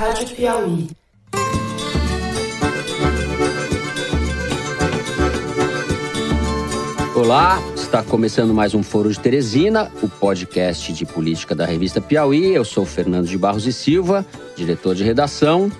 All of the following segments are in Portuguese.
Rádio Piauí. Olá, está começando mais um Foro de Teresina, o podcast de política da revista Piauí. Eu sou Fernando de Barros e Silva, diretor de redação.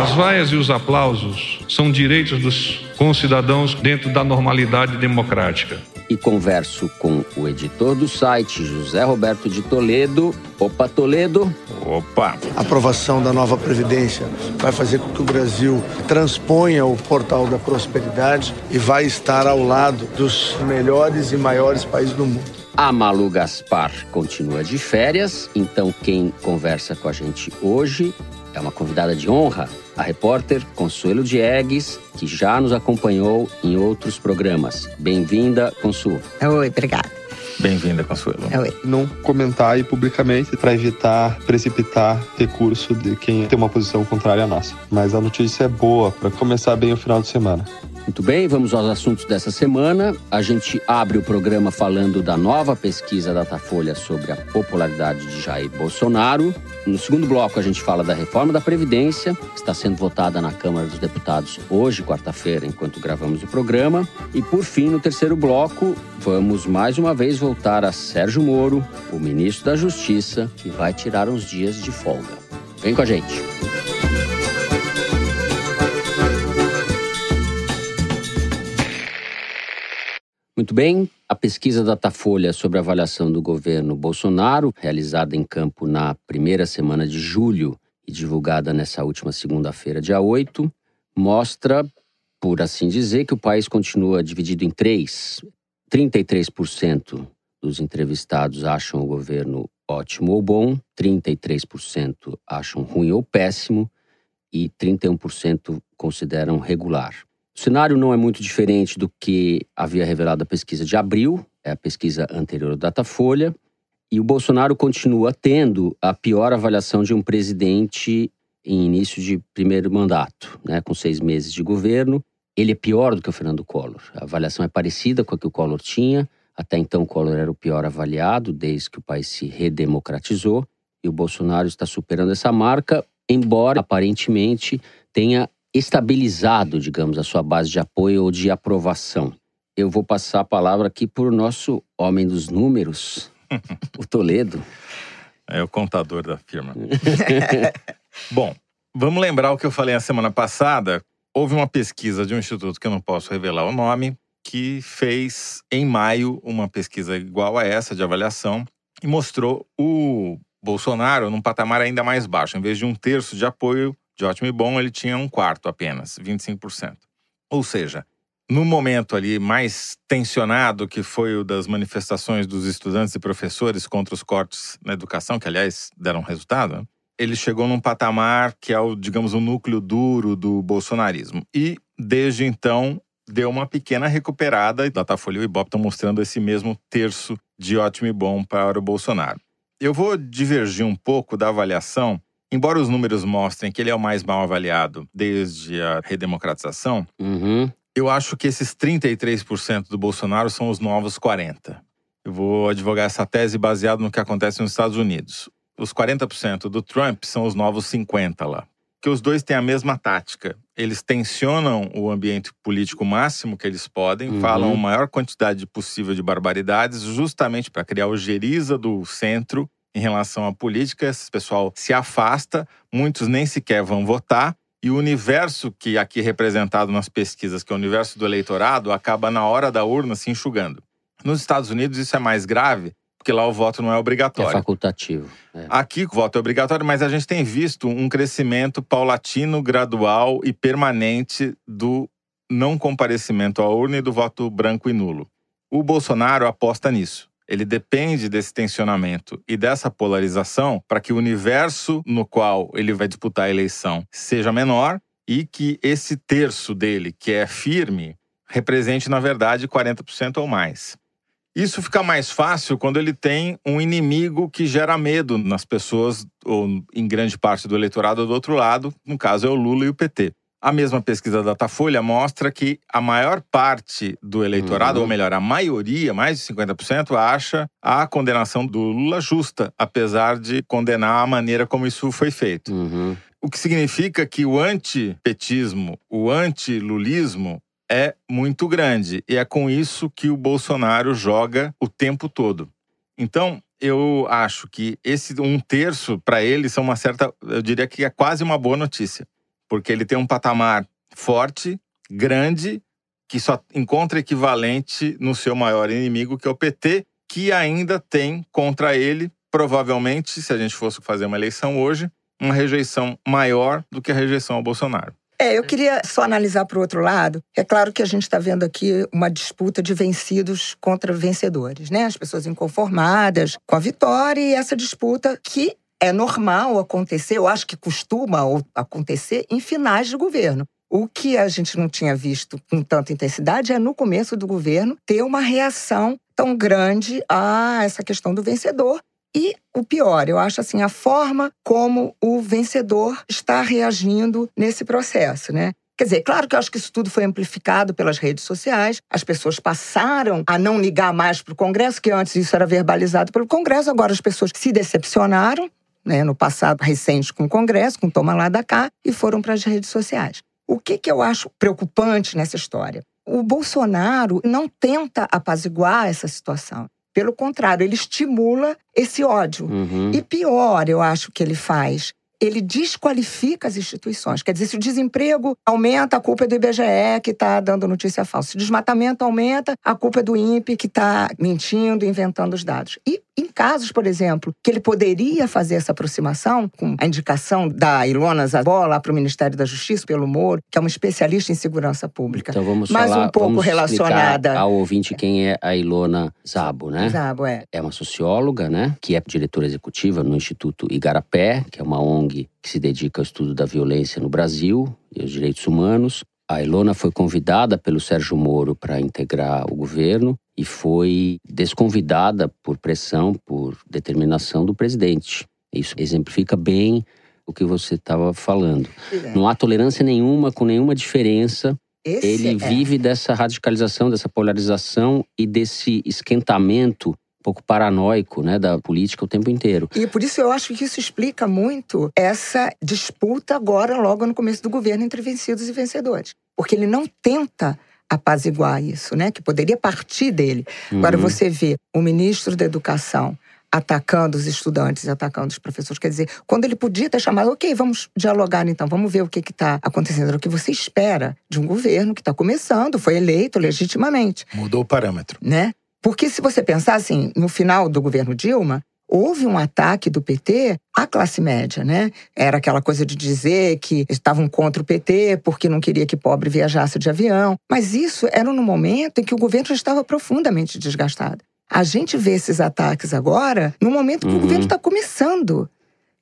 As vaias e os aplausos são direitos dos concidadãos dentro da normalidade democrática. E converso com o editor do site, José Roberto de Toledo. Opa, Toledo. Opa! A aprovação da nova Previdência vai fazer com que o Brasil transponha o portal da prosperidade e vai estar ao lado dos melhores e maiores países do mundo. A Malu Gaspar continua de férias, então quem conversa com a gente hoje é uma convidada de honra, a repórter Consuelo Diegues, que já nos acompanhou em outros programas. Bem-vinda, Consu. Oi, obrigada. Bem-vinda, Consuelo. Oi. Não comentar aí publicamente para evitar precipitar recurso de quem tem uma posição contrária à nossa. Mas a notícia é boa para começar bem o final de semana. Muito bem, vamos aos assuntos dessa semana. A gente abre o programa falando da nova pesquisa Datafolha sobre a popularidade de Jair Bolsonaro. No segundo bloco, a gente fala da reforma da Previdência, que está sendo votada na Câmara dos Deputados hoje, quarta-feira, enquanto gravamos o programa. E, por fim, no terceiro bloco, vamos mais uma vez voltar a Sérgio Moro, o ministro da Justiça, que vai tirar uns dias de folga. Vem com a gente. Muito bem, a pesquisa Datafolha sobre a avaliação do governo Bolsonaro, realizada em campo na primeira semana de julho e divulgada nessa última segunda-feira, dia 8, mostra, por assim dizer, que o país continua dividido em três. 33% dos entrevistados acham o governo ótimo ou bom, 33% acham ruim ou péssimo e 31% consideram regular. O cenário não é muito diferente do que havia revelado a pesquisa de abril, é a pesquisa anterior ao Datafolha, e o Bolsonaro continua tendo a pior avaliação de um presidente em início de primeiro mandato, né, com seis meses de governo. Ele é pior do que o Fernando Collor. A avaliação é parecida com a que o Collor tinha. Até então, o Collor era o pior avaliado desde que o país se redemocratizou. E o Bolsonaro está superando essa marca, embora aparentemente tenha estabilizado, digamos, a sua base de apoio ou de aprovação. Eu vou passar a palavra aqui para o nosso homem dos números, o Toledo. É o contador da firma. Bom, vamos lembrar o que eu falei na semana passada. Houve uma pesquisa de um instituto que eu não posso revelar o nome, que fez em maio uma pesquisa igual a essa de avaliação e mostrou o Bolsonaro num patamar ainda mais baixo. Em vez de um terço de apoio de ótimo e bom, ele tinha um quarto apenas, 25%. Ou seja, no momento ali mais tensionado, que foi o das manifestações dos estudantes e professores contra os cortes na educação, que aliás deram resultado, ele chegou num patamar que é o, digamos, o núcleo duro do bolsonarismo. E desde então deu uma pequena recuperada e Datafolha e Ibope estão mostrando esse mesmo terço de ótimo e bom para o Bolsonaro. Eu vou divergir um pouco da avaliação Embora os números mostrem que ele é o mais mal avaliado desde a redemocratização, Uhum. eu acho que esses 33% do Bolsonaro são os novos 40%. Eu vou advogar essa tese baseado no que acontece nos Estados Unidos. Os 40% do Trump são os novos 50% lá. Que os dois têm a mesma tática. Eles tensionam o ambiente político máximo que eles podem, Uhum. falam a maior quantidade possível de barbaridades, justamente para criar o geriza do centro em relação à política. Esse pessoal se afasta, muitos nem sequer vão votar. E o universo que aqui é representado nas pesquisas, que é o universo do eleitorado, acaba na hora da urna se enxugando. Nos Estados Unidos isso é mais grave, porque lá o voto não é É obrigatório. facultativo. É. Aqui o voto é obrigatório, mas a gente tem visto um crescimento paulatino, gradual e permanente do não comparecimento à urna e do voto branco e nulo. O Bolsonaro aposta nisso. Ele depende desse tensionamento e dessa polarização para que o universo no qual ele vai disputar a eleição seja menor e que esse terço dele, que é firme, represente, na verdade, 40% ou mais. Isso fica mais fácil quando ele tem um inimigo que gera medo nas pessoas, ou em grande parte do eleitorado do outro lado, no caso é o Lula e o PT. A mesma pesquisa da Datafolha mostra que a maior parte do eleitorado, Uhum. ou melhor, a maioria, mais de 50%, acha a condenação do Lula justa, apesar de condenar a maneira como isso foi feito. Uhum. O que significa que o antipetismo, o antilulismo é muito grande. E é com isso que o Bolsonaro joga o tempo todo. Então, eu acho que esse um terço, para ele, são uma certa. Eu diria que é quase uma boa notícia. Porque ele tem um patamar forte, grande, que só encontra equivalente no seu maior inimigo, que é o PT, que ainda tem contra ele, provavelmente, se a gente fosse fazer uma eleição hoje, uma rejeição maior do que a rejeição ao Bolsonaro. É, eu queria só analisar para o outro lado. É claro que a gente está vendo aqui uma disputa de vencidos contra vencedores, né? As pessoas inconformadas com a vitória e essa disputa que é normal acontecer, eu acho que costuma acontecer em finais de governo. O que a gente não tinha visto com tanta intensidade é no começo do governo ter uma reação tão grande a essa questão do vencedor e o pior, eu acho assim, a forma como o vencedor está reagindo nesse processo, né? Quer dizer, claro que eu acho que isso tudo foi amplificado pelas redes sociais. As pessoas passaram a não ligar mais para o Congresso, que antes isso era verbalizado pelo Congresso. Agora as pessoas se decepcionaram, né, no passado recente com o Congresso, com toma lá da cá, e foram para as redes sociais. O que, que eu acho preocupante nessa história? O Bolsonaro não tenta apaziguar essa situação. Pelo contrário, ele estimula esse ódio. Uhum. E pior, eu acho que ele faz. Ele desqualifica as instituições. Quer dizer, se o desemprego aumenta, a culpa é do IBGE que está dando notícia falsa. Se o desmatamento aumenta, a culpa é do INPE que está mentindo, inventando os dados. E em casos, por exemplo, que ele poderia fazer essa aproximação, com a indicação da Ilona Zabó lá para o Ministério da Justiça, pelo Moro, que é uma especialista em segurança pública. Então vamos Mais falar, um pouco relacionada- ao ouvinte quem é a Ilona Zabo, né? Zabo, é. É uma socióloga, né? Que é diretora executiva no Instituto Igarapé, que é uma ONG que se dedica ao estudo da violência no Brasil e aos direitos humanos. A Ilona foi convidada pelo Sérgio Moro para integrar o governo e foi desconvidada por pressão, por determinação do presidente. Isso exemplifica bem o que você estava falando. Não há tolerância nenhuma com nenhuma diferença Esse ele é. vive dessa radicalização, dessa polarização e desse esquentamento pouco paranoico né, da política o tempo inteiro. E por isso eu acho que isso explica muito essa disputa agora, logo no começo do governo, entre vencidos e vencedores. Porque ele não tenta apaziguar isso, né? Que poderia partir dele. Agora Uhum. você vê o ministro da Educação atacando os estudantes, atacando os professores. Quer dizer, quando ele podia ter chamado, ok, vamos dialogar então, vamos ver o que está acontecendo. Era o que você espera de um governo que está começando, foi eleito legitimamente Mudou o parâmetro. né? Porque se você pensar assim, no final do governo Dilma, houve um ataque do PT à classe média, né? Era aquela coisa de dizer que estavam contra o PT porque não queria que pobre viajasse de avião. Mas isso era no momento em que o governo já estava profundamente desgastado. A gente vê esses ataques agora no momento que Uhum. o governo está começando.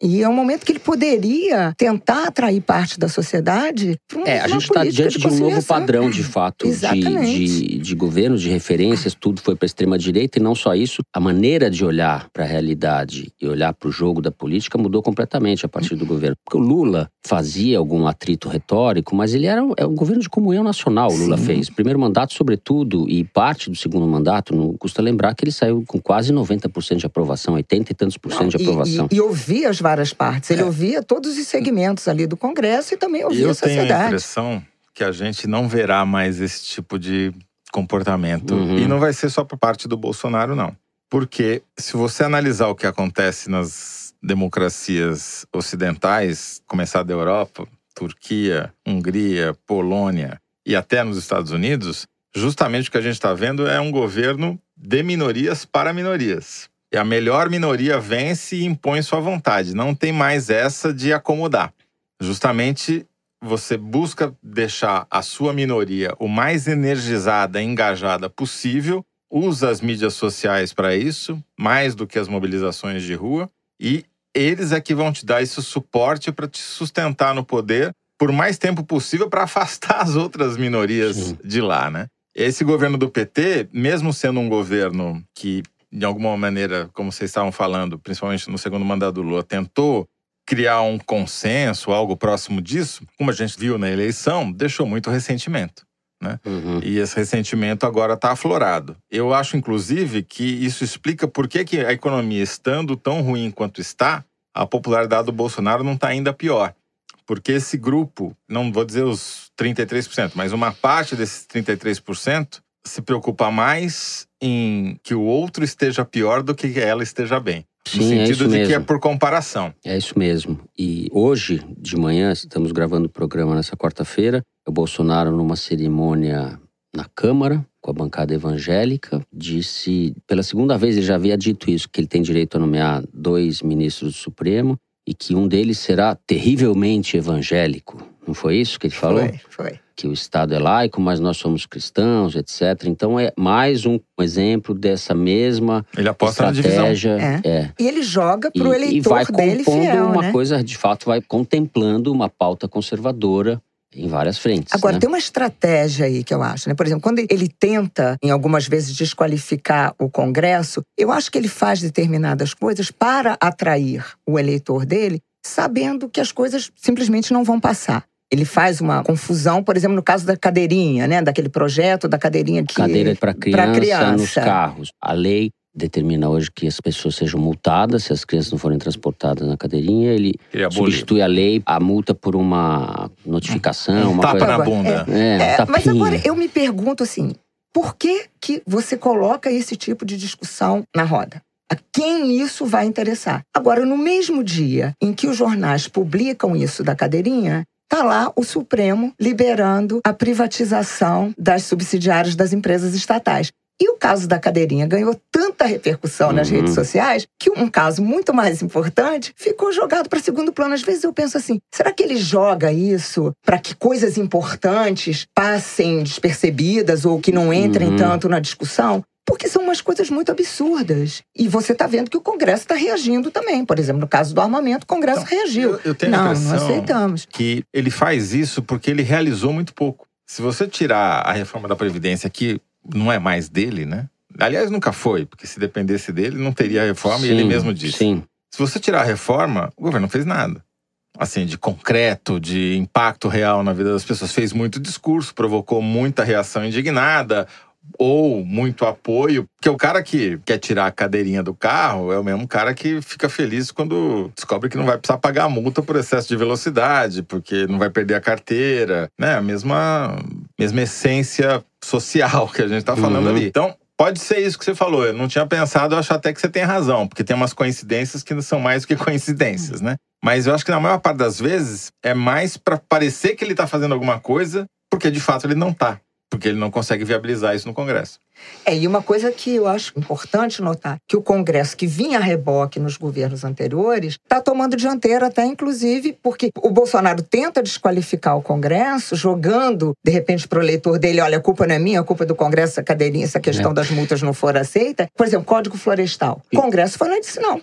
E é um momento que ele poderia tentar atrair parte da sociedade para É, a gente está diante de um novo padrão, de fato, de, de, de governo, de referências, tudo foi para a extrema-direita e não só isso, a maneira de olhar para a realidade e olhar para o jogo da política mudou completamente a partir do governo. Porque o Lula fazia algum atrito retórico, mas ele era um, é um governo de comunhão nacional, o Lula Sim. fez. Primeiro mandato, sobretudo, e parte do segundo mandato, não custa lembrar que ele saiu com quase 90% de aprovação, 80 e tantos por cento de Não, e- aprovação. E, e ouvia as várias partes. Ele ouvia todos os segmentos ali do Congresso e também ouvia eu a tenho a sociedade. impressão que a gente não verá mais esse tipo de comportamento. Uhum. E não vai ser só por parte do Bolsonaro, não. Porque se você analisar o que acontece nas democracias ocidentais, começar da Europa, Turquia, Hungria, Polônia e até nos Estados Unidos, justamente o que a gente está vendo é um governo de minorias para minorias. E a melhor minoria vence e impõe sua vontade. Não tem mais essa de acomodar. Justamente você busca deixar a sua minoria o mais energizada e engajada possível, usa as mídias sociais para isso, mais do que as mobilizações de rua, e eles é que vão te dar esse suporte para te sustentar no poder por mais tempo possível para afastar as outras minorias Sim. de lá, né? Esse governo do PT, mesmo sendo um governo que, de alguma maneira, como vocês estavam falando, principalmente no segundo mandato do Lula, tentou criar um consenso, algo próximo disso, como a gente viu na eleição, deixou muito ressentimento. Né? Uhum. E esse ressentimento agora está aflorado. Eu acho, inclusive, que isso explica por que, que a economia, estando tão ruim quanto está, a popularidade do Bolsonaro não está ainda pior. Porque esse grupo, não vou dizer os 33%, mas uma parte desses 33% se preocupa mais em que o outro esteja pior do que ela esteja bem. No Sim, é sentido isso de mesmo. que é por comparação. É isso mesmo. E hoje, de manhã, estamos gravando o programa nessa quarta-feira. O Bolsonaro, numa cerimônia na Câmara, com a bancada evangélica, disse, pela segunda vez ele já havia dito isso, que ele tem direito a nomear dois ministros do Supremo e que um deles será terrivelmente evangélico. Não foi isso que ele falou? Foi, foi. Que o Estado é laico, mas nós somos cristãos, etc. Então é mais um exemplo dessa mesma Ele aposta na divisão. estratégia. É. É. E ele joga pro E, eleitor e vai dele compondo fiel, uma né? coisa, de fato, vai contemplando uma pauta conservadora em várias frentes. Agora, né? tem uma estratégia aí que eu acho, né? Por exemplo, quando ele tenta, em algumas vezes, desqualificar o Congresso, eu acho que ele faz determinadas coisas para atrair o eleitor dele, sabendo que as coisas simplesmente não vão passar. Ele faz uma confusão, por exemplo, no caso da cadeirinha, né? Daquele projeto da cadeirinha que. Cadeira para criança, criança. nos carros. A lei determina hoje que as pessoas sejam multadas se as crianças não forem transportadas na cadeirinha. Ele substitui a lei, a multa por uma notificação, uma Tapa coisa. na Agora, bunda. É, um É, mas agora eu me pergunto assim: por que, que você coloca esse tipo de discussão na roda? A quem isso vai interessar? Agora, no mesmo dia em que os jornais publicam isso da cadeirinha, está lá o Supremo liberando a privatização das subsidiárias das empresas estatais. E o caso da cadeirinha ganhou tanta repercussão nas Uhum. redes sociais que um caso muito mais importante ficou jogado para segundo plano. Às vezes eu penso assim: será que ele joga isso para que coisas importantes passem despercebidas ou que não entrem Uhum. tanto na discussão? Porque são umas coisas muito absurdas. E você está vendo que o Congresso está reagindo também. Por exemplo, no caso do armamento, o Congresso reagiu. Eu, eu tenho a não, não impressão aceitamos. que ele faz isso porque ele realizou muito pouco. Se você tirar a reforma da Previdência, que não é mais dele, né? Aliás, nunca foi, porque se dependesse dele, não teria reforma, e ele Sim, mesmo disse. Sim. Se você tirar a reforma, o governo não fez nada. Assim, de concreto, de impacto real na vida das pessoas. Fez muito discurso, provocou muita reação indignada ou muito apoio. Porque o cara que quer tirar a cadeirinha do carro é o mesmo cara que fica feliz quando descobre que não vai precisar pagar a multa por excesso de velocidade, porque não vai perder a carteira, né? A mesma, mesma essência social que a gente tá falando Uhum. ali. Então, Pode ser isso que você falou. Eu não tinha pensado, eu acho até que você tem razão, porque tem umas coincidências que não são mais do que coincidências, né? Mas eu acho que na maior parte das vezes é mais pra parecer que ele tá fazendo alguma coisa, porque de fato ele não tá. Porque ele não consegue viabilizar isso no Congresso. É, e uma coisa que eu acho importante notar, que o Congresso, que vinha a reboque nos governos anteriores, está tomando dianteira até, inclusive, porque o Bolsonaro tenta desqualificar o Congresso, jogando, de repente, para o eleitor dele, olha, a culpa não é minha, a culpa é do Congresso, essa cadeirinha, essa questão É. das multas não for aceita. Por exemplo, Código Florestal. O Congresso foi lá e disse, não,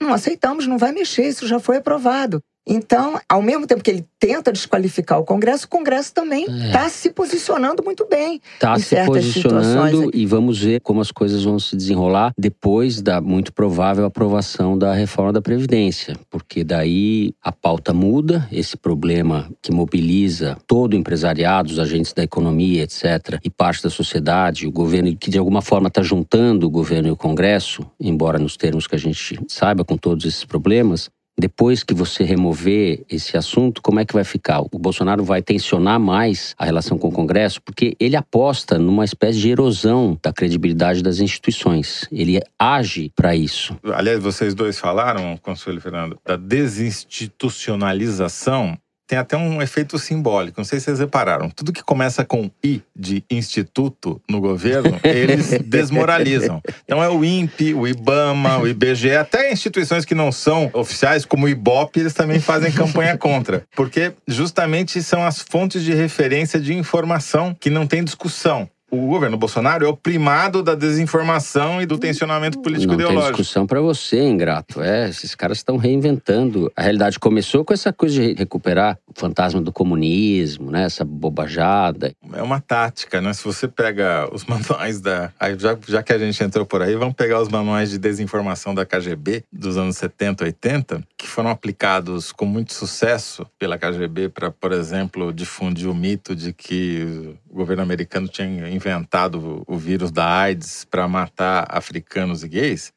não aceitamos, não vai mexer, isso já foi aprovado. Então, ao mesmo tempo que ele tenta desqualificar o Congresso, o Congresso também É. está se posicionando muito bem. Está em se posicionando e vamos ver como as coisas vão se desenrolar depois da muito provável aprovação da reforma da Previdência. Porque daí a pauta muda, esse problema que mobiliza todo o empresariado, os agentes da economia, etc., e parte da sociedade, o governo, que de alguma forma está juntando o governo e o Congresso, embora nos termos que a gente saiba com todos esses problemas, depois que você remover esse assunto, como é que vai ficar? O Bolsonaro vai tensionar mais a relação com o Congresso, porque ele aposta numa espécie de erosão da credibilidade das instituições. Ele age para isso. Aliás, vocês dois falaram, Consuelo e Fernando, da desinstitucionalização. Tem até um efeito simbólico. Não sei se vocês repararam. Tudo que começa com I de instituto no governo, eles desmoralizam. Então é o INPE, o IBAMA, o IBGE, até instituições que não são oficiais, como o IBOP, eles também fazem campanha contra. Porque justamente são as fontes de referência de informação que não tem discussão. O governo Bolsonaro é o primado da desinformação e do tensionamento político Não tem discussão para você, ingrato. É, esses caras estão reinventando. A realidade começou com essa coisa de recuperar fantasma do comunismo, né? Essa bobajada. É uma tática, né? Se você pega os manuais da. Já, já que a gente entrou por aí, vamos pegar os manuais de desinformação da KGB dos anos 70, 80, que foram aplicados com muito sucesso pela KGB para, por exemplo, difundir o mito de que o governo americano tinha inventado o vírus da AIDS para matar africanos e gays.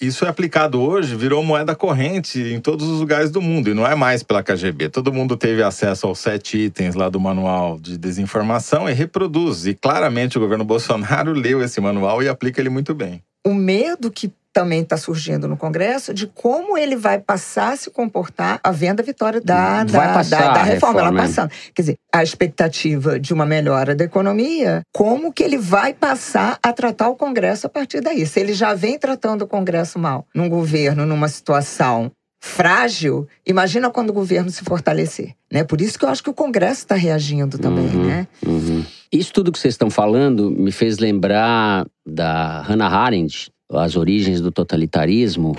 Isso é aplicado hoje, virou moeda corrente em todos os lugares do mundo e não é mais pela KGB. Todo mundo teve acesso aos sete itens lá do manual de desinformação e reproduz. E claramente o governo Bolsonaro leu esse manual e aplica ele muito bem. O medo que também está surgindo no Congresso de como ele vai passar a se comportar a venda vitória da, da, passar da, da reforma, reforma, ela né? passando. Quer dizer, a expectativa de uma melhora da economia, como que ele vai passar a tratar o Congresso a partir daí? Se ele já vem tratando o Congresso mal, num governo, numa situação frágil, imagina quando o governo se fortalecer. Né? Por isso que eu acho que o Congresso está reagindo também, Uhum. né? Uhum. Isso tudo que vocês estão falando me fez lembrar da Hannah Arendt, As Origens do Totalitarismo,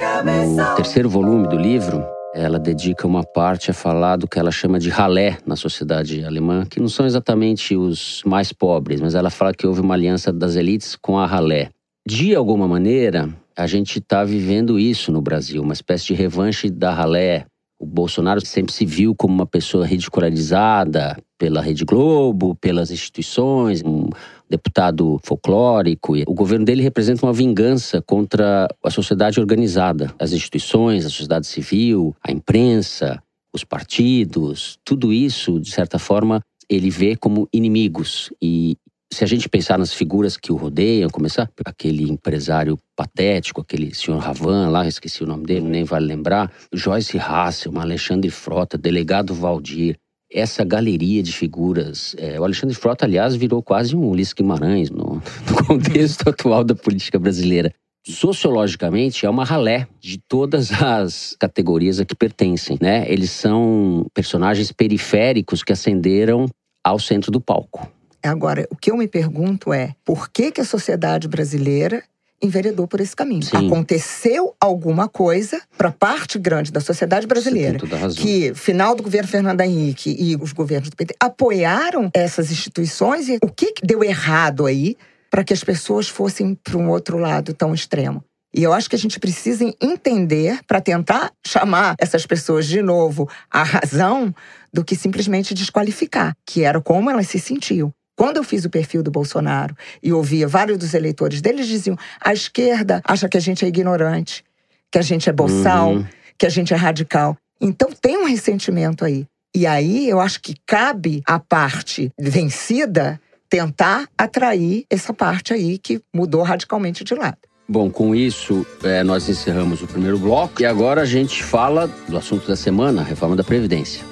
no terceiro volume do livro. Ela dedica uma parte a falar do que ela chama de ralé na sociedade alemã, que não são exatamente os mais pobres, mas ela fala que houve uma aliança das elites com a ralé. De alguma maneira, a gente está vivendo isso no Brasil, uma espécie de revanche da ralé. O Bolsonaro sempre se viu como uma pessoa ridicularizada pela Rede Globo, pelas instituições, um deputado folclórico. O governo dele representa uma vingança contra a sociedade organizada, as instituições, a sociedade civil, a imprensa, os partidos. Tudo isso, de certa forma, ele vê como inimigos. E se a gente pensar nas figuras que o rodeiam, começar aquele empresário patético, aquele senhor Ravan lá, esqueci o nome dele, nem vale lembrar, Joyce Hasselman, Alexandre Frota, delegado Valdir, essa galeria de figuras. é, o Alexandre Frota, aliás, virou quase um Ulisses Guimarães no, no contexto atual da política brasileira. Sociologicamente, é uma ralé de todas as categorias a que pertencem, né? Eles são personagens periféricos que ascenderam ao centro do palco. Agora, o que eu me pergunto é por que, que a sociedade brasileira enveredou por esse caminho? Sim. Aconteceu alguma coisa para parte grande da sociedade brasileira. Que final do governo Fernando Henrique e os governos do PT apoiaram essas instituições e o que, que deu errado aí para que as pessoas fossem para um outro lado tão extremo? E eu acho que a gente precisa entender para tentar chamar essas pessoas de novo à razão do que simplesmente desqualificar, que era como elas se sentiam. Quando eu fiz o perfil do Bolsonaro e ouvia vários dos eleitores deles diziam: a esquerda acha que a gente é ignorante, que a gente é boçal, Uhum. que a gente é radical. Então tem um ressentimento aí. E aí eu acho que cabe à parte vencida tentar atrair essa parte aí que mudou radicalmente de lado. Bom, com isso, é, nós encerramos o primeiro bloco e agora a gente fala do assunto da semana, a reforma da Previdência.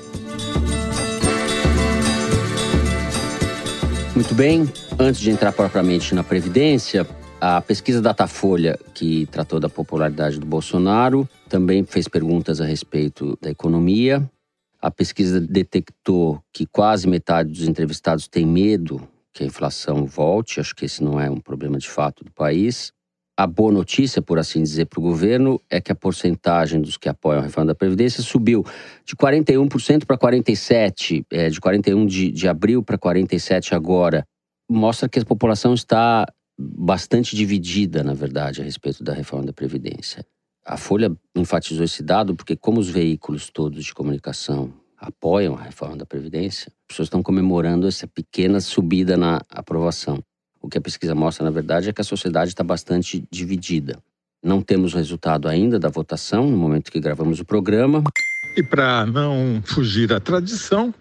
Muito bem, antes de entrar propriamente na Previdência, a pesquisa Datafolha, que tratou da popularidade do Bolsonaro, também fez perguntas a respeito da economia. A pesquisa detectou que quase metade dos entrevistados tem medo que a inflação volte. Acho que esse não é um problema de fato do país. A boa notícia, por assim dizer, para o governo é que a porcentagem dos que apoiam a reforma da Previdência subiu de 41% para 47%, é, de 41% de, de abril para 47% agora. Mostra que a população está bastante dividida, na verdade, a respeito da reforma da Previdência. A Folha enfatizou esse dado porque, como os veículos todos de comunicação apoiam a reforma da Previdência, as pessoas estão comemorando essa pequena subida na aprovação. O que a pesquisa mostra, na verdade, é que a sociedade está bastante dividida. Não temos o resultado ainda da votação no momento que gravamos o programa. E para não fugir da tradição,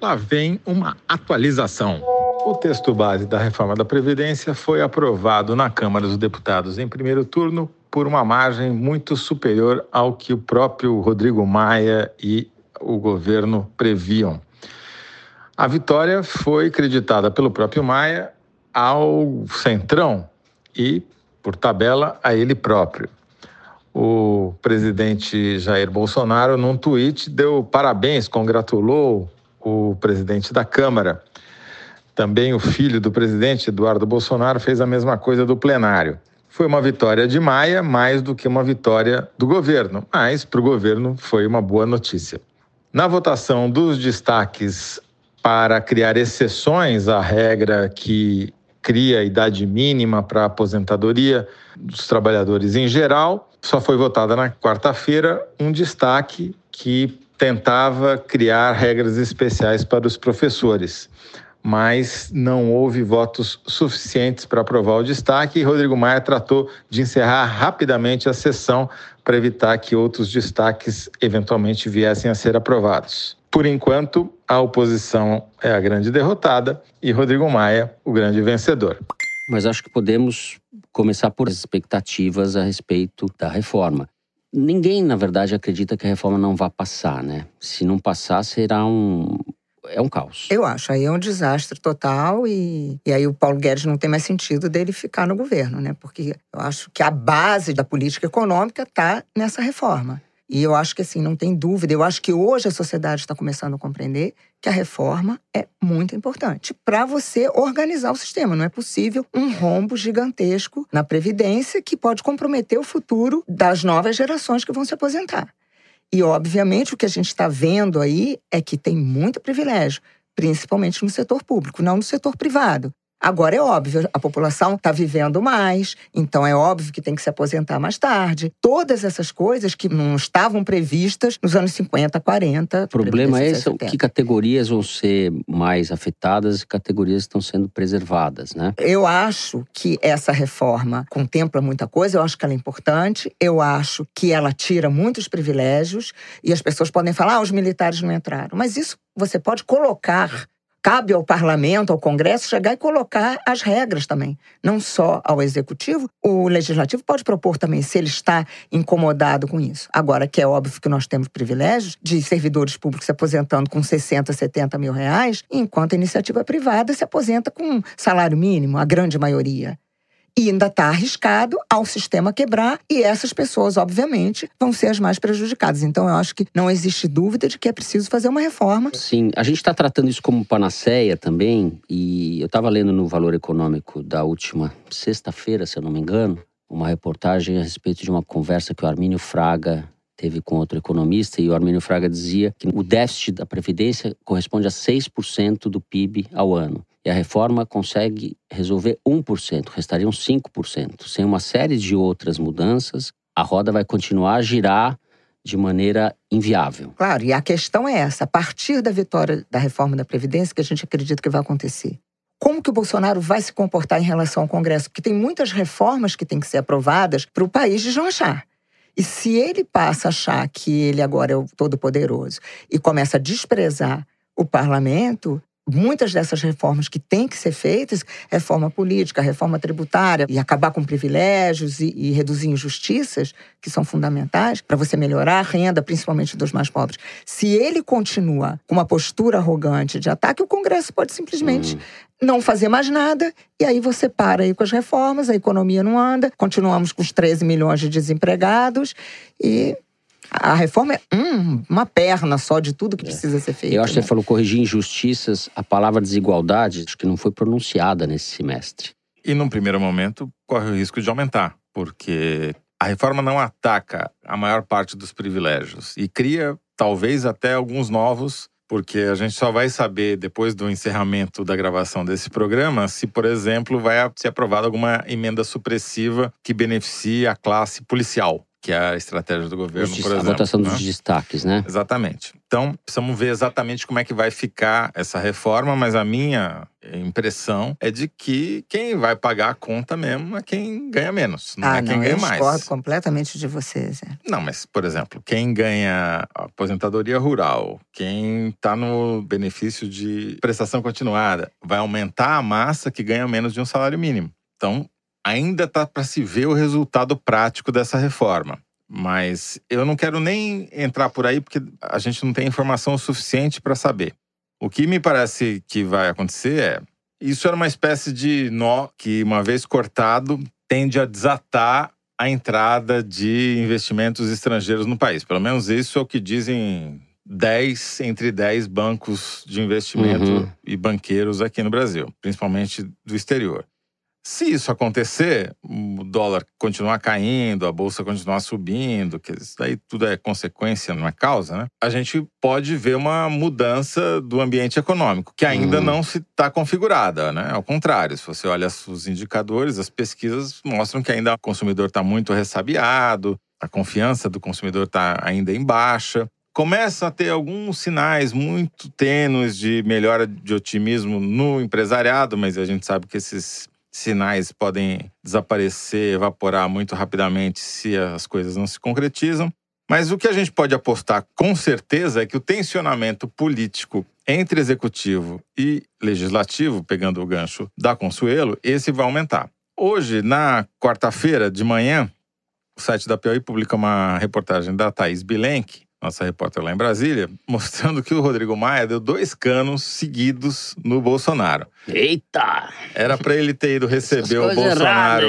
lá vem uma atualização. O texto base da reforma da Previdência foi aprovado na Câmara dos Deputados em primeiro turno por uma margem muito superior ao que o próprio Rodrigo Maia e o governo previam. A vitória foi creditada pelo próprio Maia ao Centrão e, por tabela, a ele próprio. O presidente Jair Bolsonaro, num tweet, deu parabéns, congratulou o presidente da Câmara. Também o filho do presidente, Eduardo Bolsonaro, fez a mesma coisa do plenário. Foi uma vitória de Maia mais do que uma vitória do governo, mas para o governo foi uma boa notícia. Na votação dos destaques para criar exceções à regra que cria a idade mínima para aposentadoria dos trabalhadores em geral, só foi votada na quarta-feira um destaque que tentava criar regras especiais para os professores, mas não houve votos suficientes para aprovar o destaque e Rodrigo Maia tratou de encerrar rapidamente a sessão para evitar que outros destaques eventualmente viessem a ser aprovados. Por enquanto, a oposição é a grande derrotada e Rodrigo Maia o grande vencedor. Mas acho que podemos começar por expectativas a respeito da reforma. Ninguém, na verdade, acredita que a reforma não vai passar, né? Se não passar, será um. É um caos. Eu acho. Aí é um desastre total e, e aí o Paulo Guedes não tem mais sentido dele ficar no governo, né? Porque eu acho que a base da política econômica está nessa reforma. E eu acho que assim, não tem dúvida. Eu acho que hoje a sociedade está começando a compreender que a reforma é muito importante para você organizar o sistema. Não é possível um rombo gigantesco na Previdência que pode comprometer o futuro das novas gerações que vão se aposentar. E, obviamente, o que a gente está vendo aí é que tem muito privilégio, principalmente no setor público, não no setor privado. Agora é óbvio, a população está vivendo mais, então é óbvio que tem que se aposentar mais tarde. Todas essas coisas que não estavam previstas nos anos 50, 40. O problema é esse, que categorias vão ser mais afetadas e categorias estão sendo preservadas, né? Eu acho que essa reforma contempla muita coisa, eu acho que ela é importante, eu acho que ela tira muitos privilégios e as pessoas podem falar, ah, os militares não entraram. Mas isso você pode colocar cabe ao parlamento, ao Congresso, chegar e colocar as regras também. Não só ao executivo, o legislativo pode propor também se ele está incomodado com isso. Agora, que é óbvio que nós temos privilégios de servidores públicos se aposentando com 60, 70 mil reais, enquanto a iniciativa privada se aposenta com salário mínimo, a grande maioria. E ainda está arriscado ao sistema quebrar, e essas pessoas, obviamente, vão ser as mais prejudicadas. Então, eu acho que não existe dúvida de que é preciso fazer uma reforma. Sim, a gente está tratando isso como panaceia também, e eu estava lendo no Valor Econômico da última sexta-feira, se eu não me engano, uma reportagem a respeito de uma conversa que o Armínio Fraga teve com outro economista, e o Armínio Fraga dizia que o déficit da Previdência corresponde a 6% do PIB ao ano. E a reforma consegue resolver 1%, restariam 5%. Sem uma série de outras mudanças, a roda vai continuar a girar de maneira inviável. Claro, e a questão é essa: a partir da vitória da reforma da Previdência, que a gente acredita que vai acontecer. Como que o Bolsonaro vai se comportar em relação ao Congresso? Porque tem muitas reformas que têm que ser aprovadas para o país deslanchar. E se ele passa a achar que ele agora é o todo-poderoso e começa a desprezar o parlamento, muitas dessas reformas que têm que ser feitas, reforma política, reforma tributária, e acabar com privilégios e, e reduzir injustiças, que são fundamentais para você melhorar a renda, principalmente dos mais pobres. Se ele continua com uma postura arrogante de ataque, o Congresso pode simplesmente hum. não fazer mais nada, e aí você para aí com as reformas, a economia não anda, continuamos com os 13 milhões de desempregados e a reforma é hum, uma perna só de tudo que é. precisa ser feito. Eu acho né? que você falou corrigir injustiças. A palavra desigualdade acho que não foi pronunciada nesse semestre. E num primeiro momento corre o risco de aumentar, porque a reforma não ataca a maior parte dos privilégios e cria talvez até alguns novos, porque a gente só vai saber depois do encerramento da gravação desse programa se, por exemplo, vai ser aprovada alguma emenda supressiva que beneficie a classe policial que é a estratégia do governo, por exemplo. A votação né? dos destaques, né? Exatamente. Então, precisamos ver exatamente como é que vai ficar essa reforma, mas a minha impressão é de que quem vai pagar a conta mesmo é quem ganha menos, não ah, é quem não, ganha eu mais. discordo completamente de você, Zé. Não, mas, por exemplo, quem ganha aposentadoria rural, quem está no benefício de prestação continuada, vai aumentar a massa que ganha menos de um salário mínimo. Então, ainda está para se ver o resultado prático dessa reforma. Mas eu não quero nem entrar por aí porque a gente não tem informação suficiente para saber. O que me parece que vai acontecer é. Isso era uma espécie de nó que, uma vez cortado, tende a desatar a entrada de investimentos estrangeiros no país. Pelo menos isso é o que dizem 10 entre 10 bancos de investimento uhum. e banqueiros aqui no Brasil, principalmente do exterior. Se isso acontecer, o dólar continuar caindo, a bolsa continuar subindo, que isso daí tudo é consequência, não é causa, né? A gente pode ver uma mudança do ambiente econômico, que ainda Hum. não se está configurada, né? Ao contrário, se você olha os indicadores, as pesquisas mostram que ainda o consumidor está muito ressabiado, a confiança do consumidor está ainda em baixa. Começa a ter alguns sinais muito tênues de melhora de otimismo no empresariado, mas a gente sabe que esses sinais podem desaparecer, evaporar muito rapidamente se as coisas não se concretizam. Mas o que a gente pode apostar com certeza é que o tensionamento político entre executivo e legislativo, pegando o gancho da Consuelo, esse vai aumentar. Hoje, na quarta-feira de manhã, o site da Piauí publica uma reportagem da Thaís Bilenque, nossa repórter lá em Brasília, mostrando que o Rodrigo Maia deu dois canos seguidos no Bolsonaro. Eita! Era para ele ter ido receber o Bolsonaro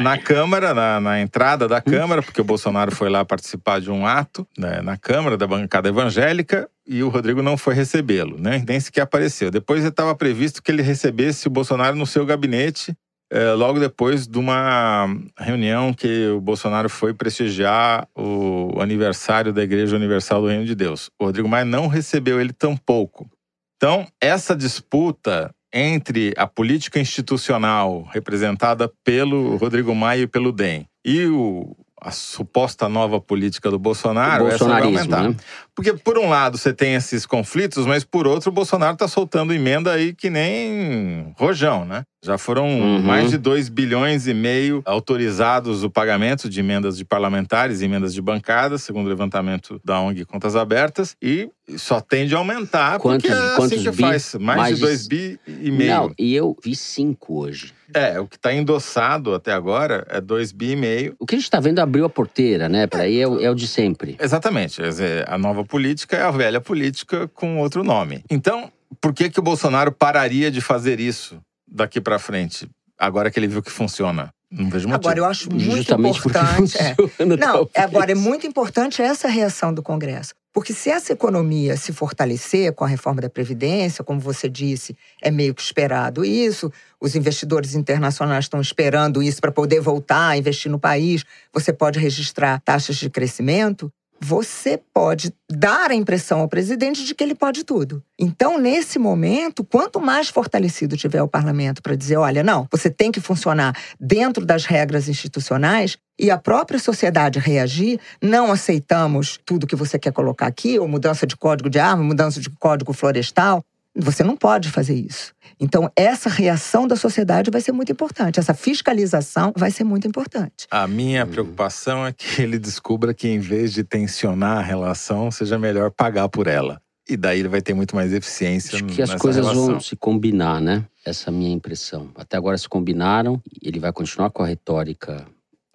na Câmara, na, na entrada da Câmara, porque o Bolsonaro foi lá participar de um ato né, na Câmara, da bancada evangélica, e o Rodrigo não foi recebê-lo, né? Nem sequer apareceu. Depois estava previsto que ele recebesse o Bolsonaro no seu gabinete, eh, logo depois de uma reunião que o Bolsonaro foi prestigiar o aniversário da Igreja Universal do Reino de Deus. O Rodrigo Maia não recebeu ele tampouco. Então, essa disputa entre a política institucional representada pelo Rodrigo Maia e pelo DEM e o, a suposta nova política do Bolsonaro, o essa vai aumentar. né? Porque, por um lado, você tem esses conflitos, mas por outro, o Bolsonaro está soltando emenda aí que nem rojão, né? Já foram Uhum. mais de 2 bilhões e meio autorizados o pagamento de emendas de parlamentares e emendas de bancadas, segundo o levantamento da ONG Contas Abertas, e só tende a aumentar Quantos- porque é assim quantos que bi? faz. Mais, Mais de de- 2 bi e meio. Não, e eu vi cinco hoje. É, o que está endossado até agora é 2 bi e meio. O que a gente tá vendo abriu a porteira, né? Para aí é o, é o de sempre. Exatamente. Quer dizer, a nova política é a velha política com outro nome. Então, por que, que o Bolsonaro pararia de fazer isso daqui para frente, agora que ele viu que funciona? Não vejo motivo. Agora, eu acho muito Justamente importante. é. Não, talvez. agora é muito importante essa reação do Congresso. Porque se essa economia se fortalecer com a reforma da Previdência, como você disse, é meio que esperado isso, os investidores internacionais estão esperando isso para poder voltar a investir no país, você pode registrar taxas de crescimento. Você pode dar a impressão ao presidente de que ele pode tudo. Então, nesse momento, quanto mais fortalecido tiver o parlamento para dizer: olha, não, você tem que funcionar dentro das regras institucionais, e a própria sociedade reagir, não aceitamos tudo que você quer colocar aqui, ou mudança de código de arma, mudança de código florestal. Você não pode fazer isso. Então, essa reação da sociedade vai ser muito importante. Essa fiscalização vai ser muito importante. A minha Uhum. preocupação é que ele descubra que, em vez de tensionar a relação, seja melhor pagar por ela. E daí ele vai ter muito mais eficiência Acho que as coisas relação. vão se combinar, né? Essa é a minha impressão. Até agora se combinaram, ele vai continuar com a retórica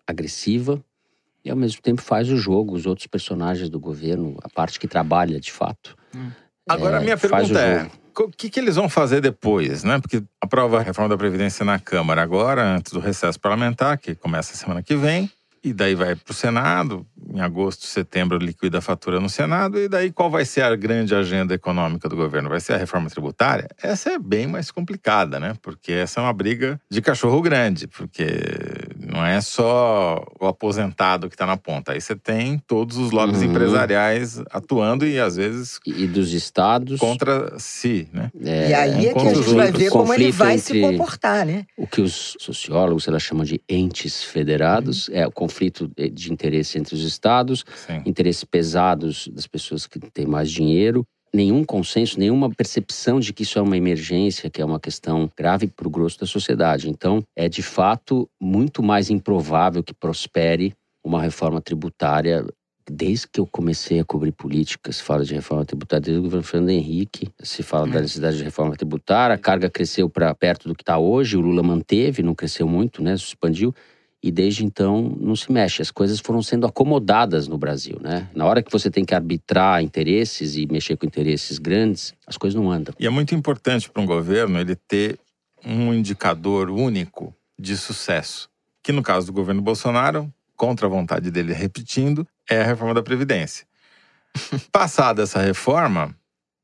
agressiva e ao mesmo tempo faz o jogo, os outros personagens do governo, a parte que trabalha de fato. Agora, É, a minha faz o pergunta é. O que, que eles vão fazer depois, né? Porque aprova a reforma da Previdência na Câmara agora, antes do recesso parlamentar, que começa semana que vem, e daí vai para o Senado. Em agosto, setembro, liquida a fatura no Senado. E daí, qual vai ser a grande agenda econômica do governo? Vai ser a reforma tributária? Essa é bem mais complicada, né? Porque essa é uma briga de cachorro grande, porque não é só o aposentado que está na ponta. Aí você tem todos os lobbies Uhum. empresariais atuando e, às vezes, E, e dos estados. contra si, né? é, e aí é que a gente vai ver como ele vai se comportar, né? o que os sociólogos ela chamam de entes federados, é o conflito de interesse entre os estados, Sim. interesses pesados das pessoas que têm mais dinheiro, nenhum consenso, nenhuma percepção de que isso é uma emergência, que é uma questão grave para o grosso da sociedade. Então, é de fato muito mais improvável que prospere uma reforma tributária. Desde que eu comecei a cobrir política, se fala de reforma tributária, desde o governo Fernando Henrique, se fala da necessidade de reforma tributária, a carga cresceu para perto do que está hoje, o Lula manteve, não cresceu muito, né, expandiu, e desde então não se mexe. As coisas foram sendo acomodadas no Brasil, né? Na hora que você tem que arbitrar interesses e mexer com interesses grandes, as coisas não andam. E é muito importante para um governo ele ter um indicador único de sucesso, que no caso do governo Bolsonaro, contra a vontade dele repetindo, é a reforma da Previdência. Passada essa reforma,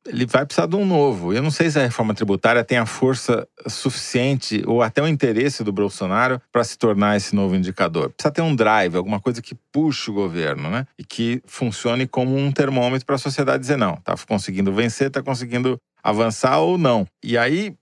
ele vai precisar de um novo. Eu não sei se a reforma tributária tem a força suficiente ou até o interesse do Bolsonaro para se tornar esse novo indicador. Precisa ter um drive, alguma coisa que puxe o governo, né? E que funcione como um termômetro para a sociedade dizer não, tá conseguindo vencer, tá conseguindo avançar ou não. E aí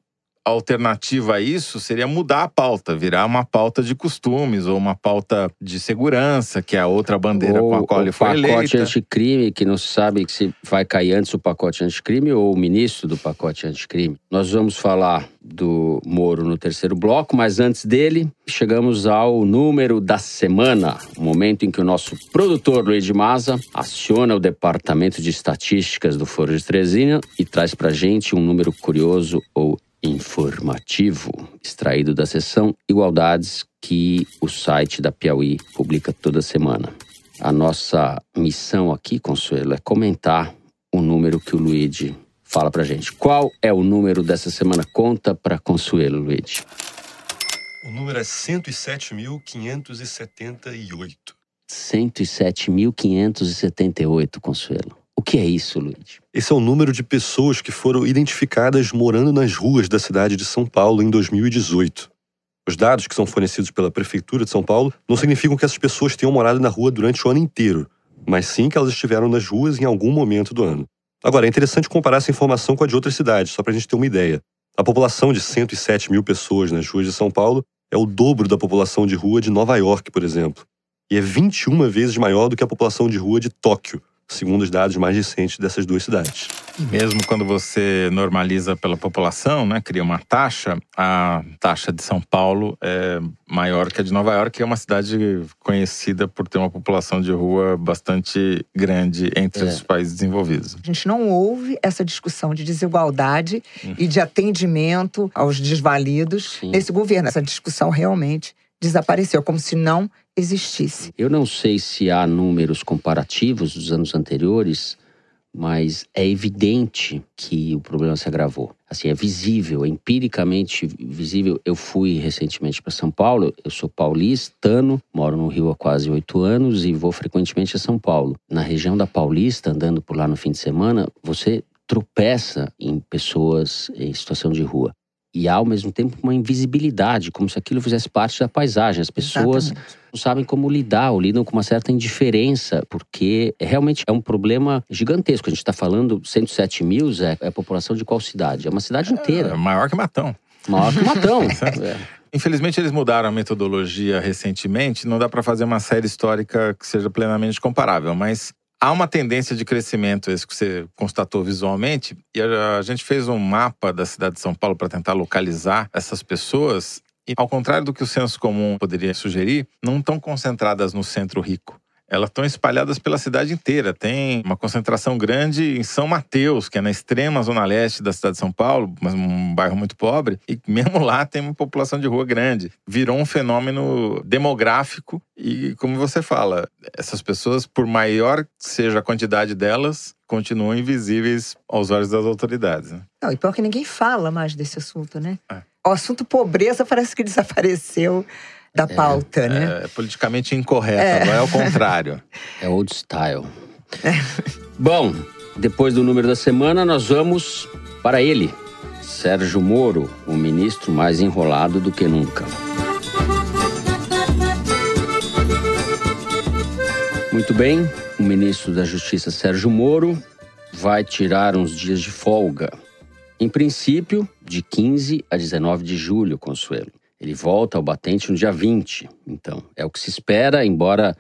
alternativa a isso seria mudar a pauta, virar uma pauta de costumes ou uma pauta de segurança, que é a outra bandeira ou, com a qual ele foi eleito. O pacote anticrime, que não se sabe se vai cair antes o pacote anticrime ou o ministro do pacote anticrime. Nós vamos falar do Moro no terceiro bloco, mas antes dele, chegamos ao número da semana, o momento em que o nosso produtor Luiz de Maza aciona o departamento de estatísticas do Foro de Teresina e traz pra gente um número curioso ou informativo extraído da seção Igualdades que o site da Piauí publica toda semana. A nossa missão aqui, Consuelo, é comentar o número que o Luigi fala pra gente. Qual é o número dessa semana? Conta pra Consuelo, Luigi. O número é 107.578. 107.578, Consuelo. O que é isso, Luiz? Esse é o número de pessoas que foram identificadas morando nas ruas da cidade de São Paulo em 2018. Os dados que são fornecidos pela Prefeitura de São Paulo não significam que essas pessoas tenham morado na rua durante o ano inteiro, mas sim que elas estiveram nas ruas em algum momento do ano. Agora, é interessante comparar essa informação com a de outras cidades, só para a gente ter uma ideia. A população de 107 mil pessoas nas ruas de São Paulo é o dobro da população de rua de Nova York, por exemplo, e é 21 vezes maior do que a população de rua de Tóquio, segundo os dados mais recentes dessas duas cidades. Mesmo quando você normaliza pela população, né, cria uma taxa, a taxa de São Paulo é maior que a de Nova York, que é uma cidade conhecida por ter uma população de rua bastante grande entre é. os países desenvolvidos. A gente não ouve essa discussão de desigualdade hum. e de atendimento aos desvalidos Sim. nesse governo. Essa discussão realmente desapareceu, como se não existisse. Eu não sei se há números comparativos dos anos anteriores, mas é evidente que o problema se agravou. Assim, é visível, é empiricamente visível. Eu fui recentemente para São Paulo, eu sou paulistano, moro no Rio há quase oito anos e vou frequentemente a São Paulo. Na região da Paulista, andando por lá no fim de semana, você tropeça em pessoas em situação de rua e há ao mesmo tempo uma invisibilidade, como se aquilo fizesse parte da paisagem. As pessoas Exatamente. não sabem como lidar, ou lidam com uma certa indiferença, porque realmente é um problema gigantesco. A gente está falando 107 mil, Zé, é a população de qual cidade? É uma cidade inteira. É maior que Matão. Maior que Matão. é. Infelizmente, eles mudaram a metodologia recentemente. Não dá para fazer uma série histórica que seja plenamente comparável, mas Há uma tendência de crescimento, esse que você constatou visualmente, e a gente fez um mapa da cidade de São Paulo para tentar localizar essas pessoas. E, ao contrário do que o senso comum poderia sugerir, não estão concentradas no centro rico elas estão espalhadas pela cidade inteira. Tem uma concentração grande em São Mateus, que é na extrema zona leste da cidade de São Paulo, mas um bairro muito pobre, e mesmo lá tem uma população de rua grande. Virou um fenômeno demográfico e, como você fala, essas pessoas, por maior que seja a quantidade delas, continuam invisíveis aos olhos das autoridades. Né? Não, e pior que ninguém fala mais desse assunto, né? É. O assunto pobreza parece que desapareceu da é, pauta, é, né? É politicamente incorreto, é. agora é o contrário. É old style. Bom, depois do número da semana, nós vamos para ele, Sérgio Moro, o ministro mais enrolado do que nunca. Muito bem, o ministro da Justiça, Sérgio Moro, vai tirar uns dias de folga. Em princípio, de 15 a 19 de julho, Consuelo. Ele volta ao batente no dia 20. Então, é o que se espera, embora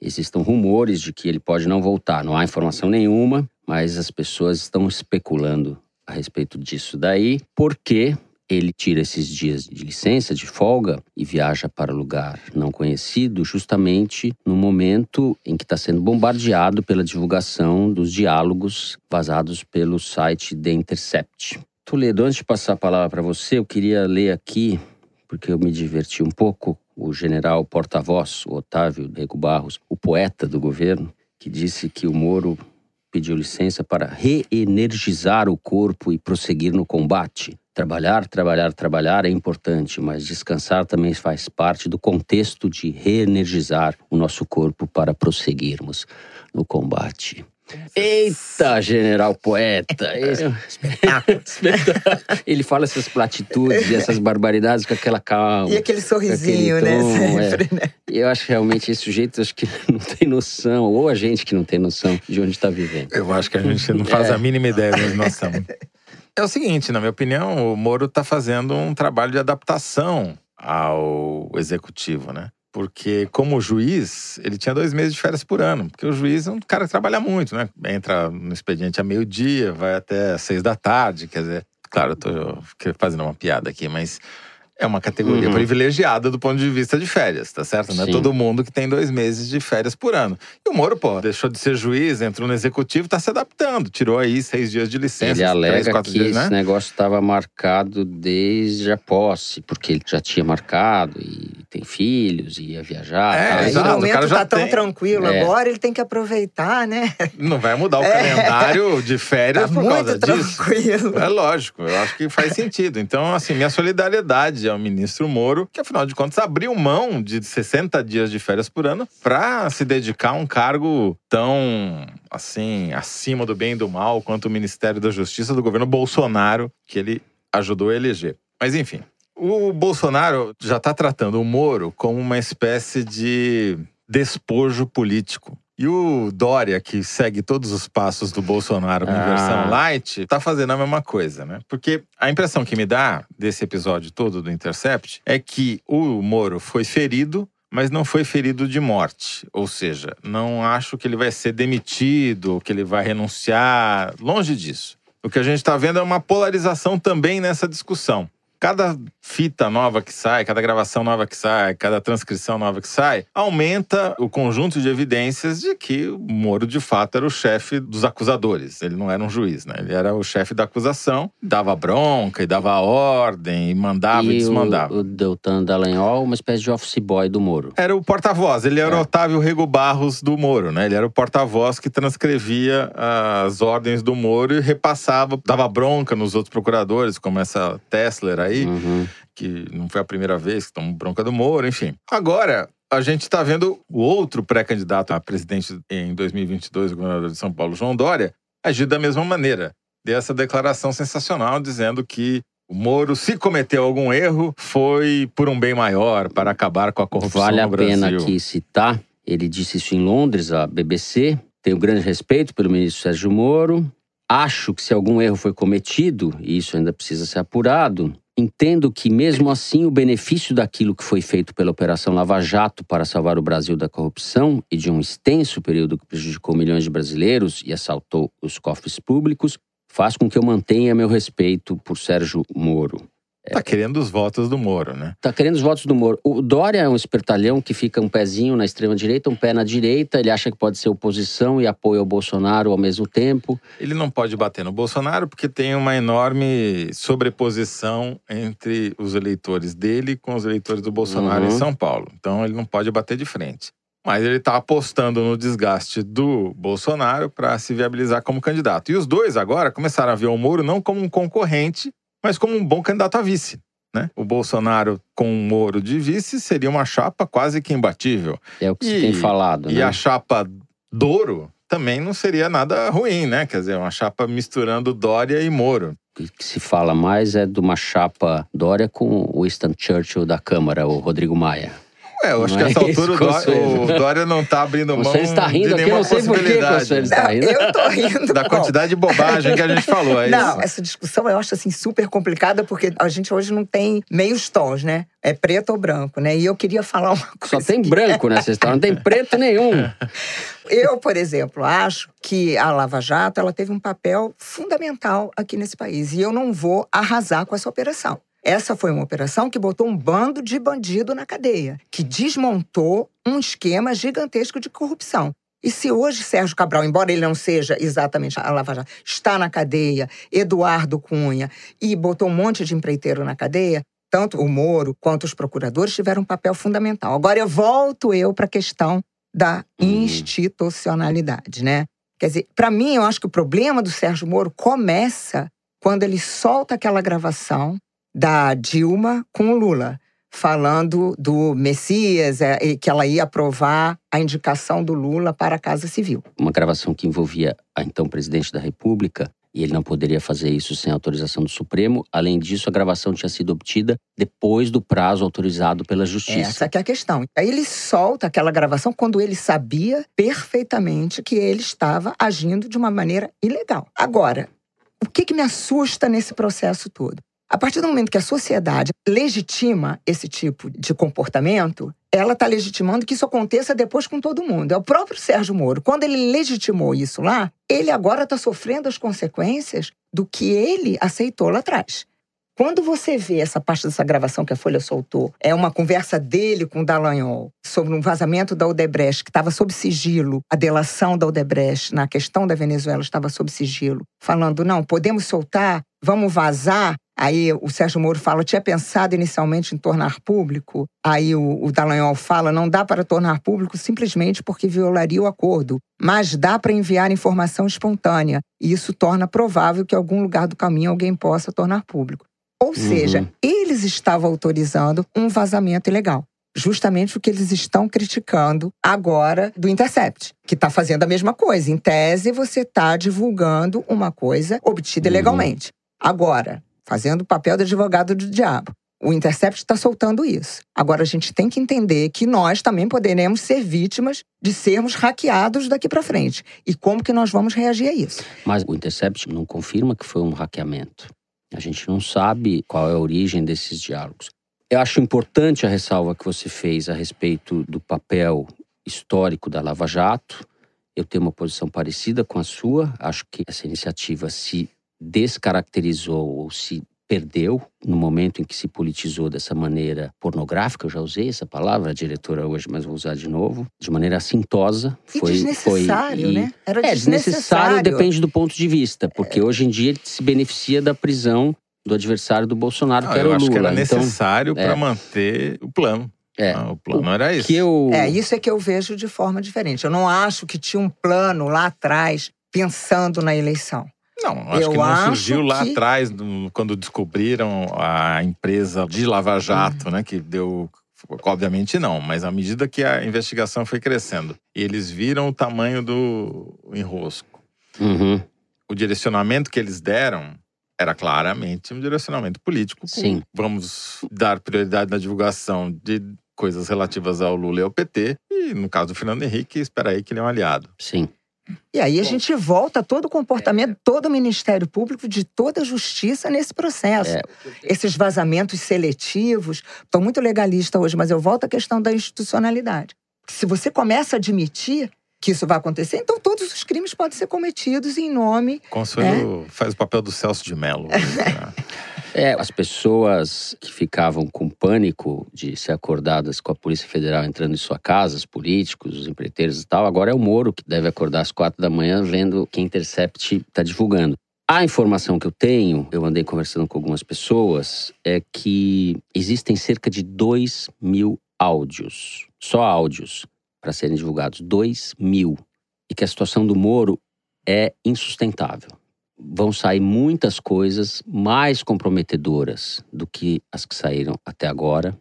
existam rumores de que ele pode não voltar. Não há informação nenhuma, mas as pessoas estão especulando a respeito disso daí, porque ele tira esses dias de licença, de folga, e viaja para lugar não conhecido, justamente no momento em que está sendo bombardeado pela divulgação dos diálogos vazados pelo site The Intercept. Toledo, antes de passar a palavra para você, eu queria ler aqui porque eu me diverti um pouco. O general porta-voz, Otávio Rego Barros, o poeta do governo, que disse que o Moro pediu licença para reenergizar o corpo e prosseguir no combate. Trabalhar, trabalhar, trabalhar é importante, mas descansar também faz parte do contexto de reenergizar o nosso corpo para prosseguirmos no combate. Eita, general poeta! Esse... Espetáculo. Ele fala essas platitudes e essas barbaridades com aquela calma. E aquele sorrisinho, aquele né? tom, Sempre, é. né? E eu acho que realmente esse sujeito acho que não tem noção, ou a gente que não tem noção de onde está vivendo. Eu acho que a gente não faz É. a mínima ideia de onde nós estamos. É o seguinte, na minha opinião, o Moro está fazendo um trabalho de adaptação ao executivo, né? Porque, como juiz, ele tinha dois meses de férias por ano. Porque o juiz é um cara que trabalha muito, né? Entra no expediente a meio-dia, vai até às seis da tarde. Quer dizer, claro, eu tô fazendo uma piada aqui, mas é uma categoria Uhum. privilegiada do ponto de vista de férias, tá certo? Não é Sim. todo mundo que tem dois meses de férias por ano. E o Moro, pô, deixou de ser juiz, entrou no executivo, tá se adaptando. Tirou aí seis dias de licença, Ele três, alega quatro que dias, esse né? negócio estava marcado desde a posse, porque ele já tinha marcado e tem filhos, e ia viajar. É. Aí exato, o o momento cara já tá tão tem. tranquilo É. agora, ele tem que aproveitar, né? Não vai mudar o É. calendário de Tá férias por causa muito disso. tranquilo. É lógico, eu acho que faz sentido. Então, assim, minha solidariedade ao ministro Moro, que afinal de contas abriu mão de 60 dias de férias por ano para se dedicar a um cargo tão, assim, acima do bem e do mal quanto o Ministério da Justiça do governo Bolsonaro, que ele ajudou a eleger. Mas, enfim, o Bolsonaro já está tratando o Moro como uma espécie de despojo político. E o Dória, que segue todos os passos do Bolsonaro em Ah. versão light, tá fazendo a mesma coisa, né? Porque a impressão que me dá desse episódio todo do Intercept é que o Moro foi ferido, mas não foi ferido de morte. Ou seja, não acho que ele vai ser demitido, que ele vai renunciar. Longe disso. O que a gente está vendo é uma polarização também nessa discussão. Cada fita nova que sai, cada gravação nova que sai, cada transcrição nova que sai, aumenta o conjunto de evidências de que o Moro, de fato, era o chefe dos acusadores. Ele não era um juiz, né? Ele era o chefe da acusação, dava bronca e dava ordem, e mandava e, e desmandava. o, o Deltan Dallagnol, uma espécie de office boy do Moro. Era o porta-voz, ele era É. o Otávio Rego Barros do Moro, né? Ele era o porta-voz que transcrevia as ordens do Moro e repassava, dava bronca nos outros procuradores, como essa Tesler aí, Uhum. que não foi a primeira vez que tomou bronca do Moro, enfim. Agora, a gente está vendo o outro pré-candidato a presidente em 2022, o governador de São Paulo, João Dória, agir da mesma maneira. Deu essa declaração sensacional dizendo que o Moro, se cometeu algum erro, foi por um bem maior, para acabar com a corrupção Vale a no Brasil. pena aqui citar, ele disse isso em Londres, a BBC. Tenho grande respeito pelo ministro Sérgio Moro. Acho que se algum erro foi cometido, e isso ainda precisa ser apurado, entendo que mesmo assim o benefício daquilo que foi feito pela Operação Lava Jato para salvar o Brasil da corrupção e de um extenso período que prejudicou milhões de brasileiros e assaltou os cofres públicos, faz com que eu mantenha meu respeito por Sérgio Moro. Tá querendo os votos do Moro, né? Tá querendo os votos do Moro. O Dória é um espertalhão que fica um pezinho na extrema-direita, um pé na direita. Ele acha que pode ser oposição e apoio ao Bolsonaro ao mesmo tempo. Ele não pode bater no Bolsonaro porque tem uma enorme sobreposição entre os eleitores dele com os eleitores do Bolsonaro Uhum. em São Paulo. Então ele não pode bater de frente. Mas ele está apostando no desgaste do Bolsonaro para se viabilizar como candidato. E os dois agora começaram a ver o Moro não como um concorrente, mas como um bom candidato a vice. Né? O Bolsonaro com o Moro de vice seria uma chapa quase que imbatível. É o que se E- tem falado, E né? a chapa Douro também não seria nada ruim, né? Quer dizer, uma chapa misturando Dória e Moro. O que se fala mais é de uma chapa Dória com o Winston Churchill da Câmara, o Rodrigo Maia. É, eu acho Não que é essa altura o Dória, Consuelo. o Dória não tá abrindo mão Você está rindo de aqui, eu nenhuma não sei por que, possibilidade. Está Não, rindo. eu tô rindo. Da quantidade de bobagem que a gente falou, é Não, isso? essa discussão eu acho assim super complicada porque a gente hoje não tem meios tons, né? É preto ou branco, né? E eu queria falar uma coisa. Só tem branco nessa história, não tem preto nenhum. Eu, por exemplo, acho que a Lava Jato ela teve um papel fundamental aqui nesse país e eu não vou arrasar com essa operação. Essa foi uma operação que botou um bando de bandido na cadeia, que desmontou um esquema gigantesco de corrupção. E se hoje Sérgio Cabral, embora ele não seja exatamente a Lava Jato, está na cadeia, Eduardo Cunha, e botou um monte de empreiteiro na cadeia, tanto o Moro quanto os procuradores tiveram um papel fundamental. Agora eu volto eu para a questão da institucionalidade, né? Quer dizer, para mim, eu acho que o problema do Sérgio Moro começa quando ele solta aquela gravação da Dilma com o Lula. falando do Messias, é, e que ela ia aprovar a indicação do Lula para a Casa Civil. Uma gravação que envolvia a então presidente da República e ele não poderia fazer isso sem autorização do Supremo. Além disso, a gravação tinha sido obtida depois do prazo autorizado pela Justiça. Essa que é a questão. Aí ele solta aquela gravação quando ele sabia perfeitamente que ele estava agindo de uma maneira ilegal. Agora, o que, que me assusta nesse processo todo? A partir do momento que a sociedade legitima esse tipo de comportamento, ela está legitimando que isso aconteça depois com todo mundo. É o próprio Sérgio Moro. Quando ele legitimou isso lá, ele agora está sofrendo as consequências do que ele aceitou lá atrás. Quando você vê essa parte dessa gravação que a Folha soltou, é uma conversa dele com o Dallagnol sobre um vazamento da Odebrecht, que estava sob sigilo, a delação da Odebrecht na questão da Venezuela estava sob sigilo, falando: não, podemos soltar, vamos vazar, Aí o Sérgio Moro fala, tinha pensado inicialmente em tornar público. Aí o, o Dallagnol fala, não dá para tornar público simplesmente porque violaria o acordo, mas dá para enviar informação espontânea. E isso torna provável que em algum lugar do caminho alguém possa tornar público. Ou uhum. seja, eles estavam autorizando um vazamento ilegal justamente o que eles estão criticando agora do Intercept, que está fazendo a mesma coisa. Em tese, você está divulgando uma coisa obtida uhum. ilegalmente. Agora, fazendo o papel de advogado do diabo. O Intercept está soltando isso. Agora a gente tem que entender que nós também poderemos ser vítimas de sermos hackeados daqui para frente. E como que nós vamos reagir a isso? Mas o Intercept não confirma que foi um hackeamento. A gente não sabe qual é a origem desses diálogos. Eu acho importante a ressalva que você fez a respeito do papel histórico da Lava Jato. Eu tenho uma posição parecida com a sua. Acho que essa iniciativa se descaracterizou ou se perdeu no momento em que se politizou dessa maneira pornográfica, eu já usei essa palavra, a diretora hoje, mas vou usar de novo, de maneira assintosa. Foi, desnecessário, foi, e, né? Era é, desnecessário. depende do ponto de vista, porque é. hoje em dia ele se beneficia da prisão do adversário do Bolsonaro, Não, que era o Lula. Eu acho que era então, necessário então, para é. manter o plano. É. o plano o era isso. Que eu... É, isso é que eu vejo de forma diferente. Eu não acho que tinha um plano lá atrás pensando na eleição. Não, acho eu que não acho surgiu lá que... atrás, quando descobriram a empresa de Lava Jato, uhum. né? Que deu. Obviamente não, mas à medida que a investigação foi crescendo, eles viram o tamanho do enrosco. Uhum. O direcionamento que eles deram era claramente um direcionamento político. Sim. Vamos dar prioridade na divulgação de coisas relativas ao Lula e ao PT. E no caso do Fernando Henrique, espera aí que ele é um aliado. Sim. E aí a gente volta todo o comportamento, todo o Ministério Público, de toda a justiça nesse processo. É. Esses vazamentos seletivos. Estou muito legalista hoje, mas eu volto à questão da institucionalidade. Se você começa a admitir que isso vai acontecer, então todos os crimes podem ser cometidos em nome. Consuelo né? faz o papel do Celso de Mello. Né? É, as pessoas que ficavam com pânico de ser acordadas com a Polícia Federal entrando em sua casa, os políticos, os empreiteiros e tal, agora é o Moro que deve acordar às quatro da manhã vendo que Intercept está divulgando. A informação que eu tenho, eu andei conversando com algumas pessoas, é que existem cerca de 2 mil áudios, só áudios, para serem divulgados. 2 mil. E que a situação do Moro é insustentável vão sair muitas coisas mais comprometedoras do que as que saíram até agora.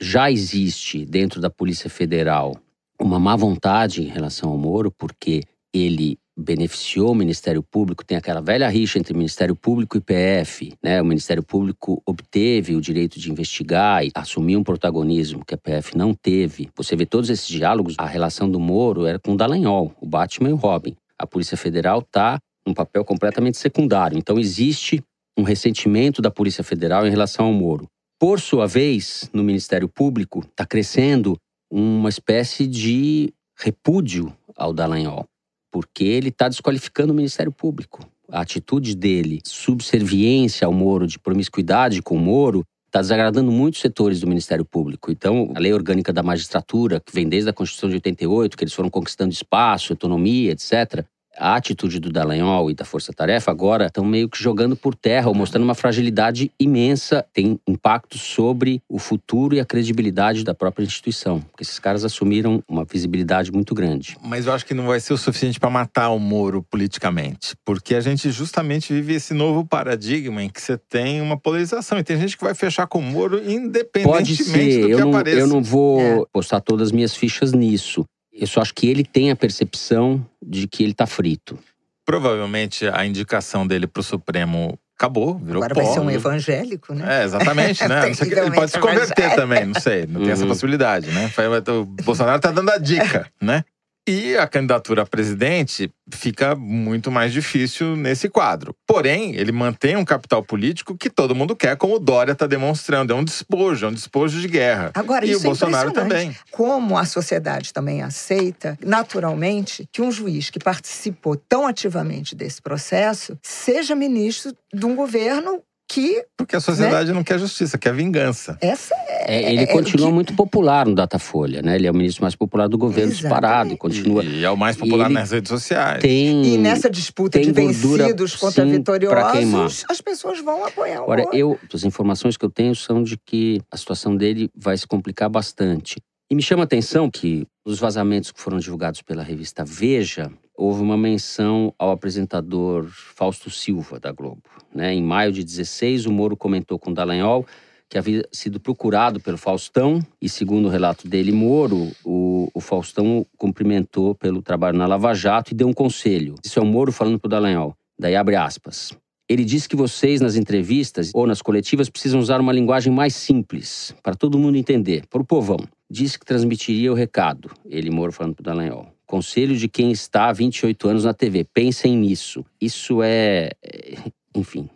Já existe dentro da Polícia Federal uma má vontade em relação ao Moro, porque ele beneficiou o Ministério Público, tem aquela velha rixa entre Ministério Público e PF, né? O Ministério Público obteve o direito de investigar e assumir um protagonismo que a PF não teve. Você vê todos esses diálogos, a relação do Moro era com o Dallagnol, o Batman e o Robin. A Polícia Federal está um papel completamente secundário. Então, existe um ressentimento da Polícia Federal em relação ao Moro. Por sua vez, no Ministério Público, está crescendo uma espécie de repúdio ao Dallagnol, porque ele está desqualificando o Ministério Público. A atitude dele, subserviência ao Moro, de promiscuidade com o Moro, está desagradando muitos setores do Ministério Público. Então, a lei orgânica da magistratura, que vem desde a Constituição de 88, que eles foram conquistando espaço, autonomia, etc., a atitude do Dallagnol e da Força Tarefa agora estão meio que jogando por terra ou mostrando uma fragilidade imensa, tem impacto sobre o futuro e a credibilidade da própria instituição. Porque esses caras assumiram uma visibilidade muito grande. Mas eu acho que não vai ser o suficiente para matar o Moro politicamente. Porque a gente justamente vive esse novo paradigma em que você tem uma polarização. E tem gente que vai fechar com o Moro independentemente Pode ser, do que eu não, apareça. eu não vou É. postar todas as minhas fichas nisso. Eu só acho que ele tem a percepção de que ele tá frito. Provavelmente a indicação dele pro Supremo acabou, virou Agora pó. vai ser um evangélico, né? É, exatamente, né? Não sei que- ele pode se Terrivelmente converter também, não sei, não tem essa Uhum. possibilidade, né? Foi- O Bolsonaro tá dando a dica, né? E a candidatura a presidente fica muito mais difícil nesse quadro. Porém, ele mantém um capital político que todo mundo quer, como o Dória está demonstrando. É um despojo, é um despojo de guerra. Agora, e isso o Bolsonaro é impressionante. também. Como a sociedade também aceita, naturalmente, que um juiz que participou tão ativamente desse processo seja ministro de um governo que Porque a sociedade não quer justiça, quer vingança. essa É, ele é, continua o que- muito popular no Datafolha, né? Ele é o ministro mais popular do governo Exatamente. disparado e continua. E é o mais popular nas redes sociais. Tem. E nessa disputa tem de gordura, vencidos contra sim, vitoriosos, as pessoas vão apoiar o Agora, eu, as informações que eu tenho são de que a situação dele vai se complicar bastante. E me chama a atenção que nos vazamentos que foram divulgados pela revista Veja, houve uma menção ao apresentador Fausto Silva, da Globo. Né? Em maio de 16, o Moro comentou com Dallagnol que havia sido procurado pelo Faustão e, segundo o relato dele, Moro, o, o Faustão o cumprimentou pelo trabalho na Lava Jato e deu um conselho. Isso é o Moro falando para o Dallagnol. Daí abre aspas. Ele disse que vocês, nas entrevistas ou nas coletivas, precisam usar uma linguagem mais simples, para todo mundo entender, para o povão. Disse que transmitiria o recado, ele, Moro, falando para o. Conselho de quem está há 28 anos na TV. Pensem nisso. Isso é. é, Enfim,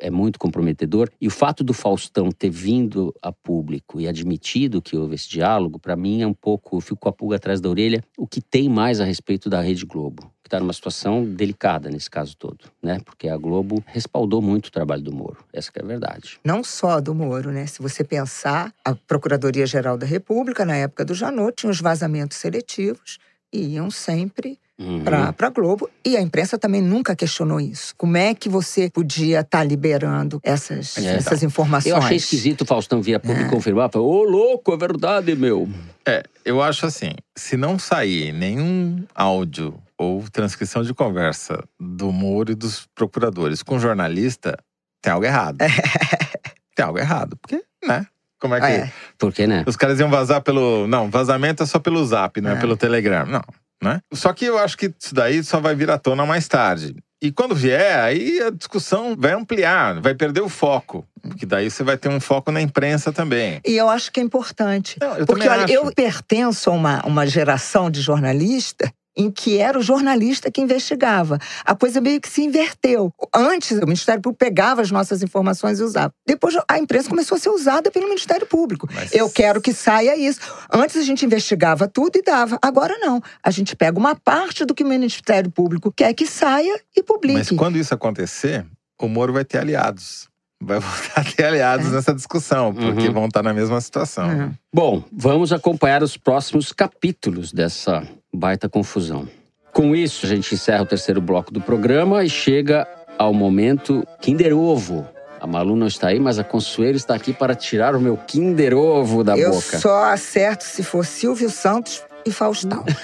é muito comprometedor. E o fato do Faustão ter vindo a público e admitido que houve esse diálogo, para mim é um pouco. Eu fico com a pulga atrás da orelha. O que tem mais a respeito da Rede Globo? Que está numa situação delicada nesse caso todo, né? Porque a Globo respaldou muito o trabalho do Moro. Essa é a verdade. Não só do Moro, né? Se você pensar, a Procuradoria-Geral da República, na época do Janot, tinha os vazamentos seletivos iam sempre Uhum. para a Globo. E a imprensa também nunca questionou isso. Como é que você podia estar liberando essas, É. essas informações? Eu achei esquisito o Faustão vir a público confirmar. Falei, ô louco, é verdade, meu. É, eu acho assim, se não sair nenhum áudio ou transcrição de conversa do Moro e dos procuradores com jornalista, tem algo errado. tem algo errado. Porque, né? Como é que. É. Por que, né? Os caras iam vazar pelo. Não, vazamento é só pelo zap, não é, É. pelo Telegram. Não, né? Só que eu acho que isso daí só vai vir à tona mais tarde. E quando vier, aí a discussão vai ampliar, vai perder o foco. Porque daí você vai ter um foco na imprensa também. E eu acho que é importante. Não, eu Porque, olha, acho. eu pertenço a uma, uma geração de jornalista em que era o jornalista que investigava. A coisa meio que se inverteu. Antes, o Ministério Público pegava as nossas informações e usava. Depois, a imprensa começou a ser usada pelo Ministério Público. Mas- Eu quero que saia isso. Antes a gente investigava tudo e dava. Agora não. A gente pega uma parte do que o Ministério Público quer que saia e publique. Mas quando isso acontecer, o Moro vai ter aliados. Vai voltar a ter aliados É. nessa discussão, porque Uhum. vão estar na mesma situação. É. Bom, vamos acompanhar os próximos capítulos dessa baita confusão. Com isso, a gente encerra o terceiro bloco do programa e chega ao momento Kinder Ovo. A Malu não está aí, mas a Consuelo está aqui para tirar o meu Kinder Ovo da Eu boca. só acerto se for Silvio Santos e Faustão.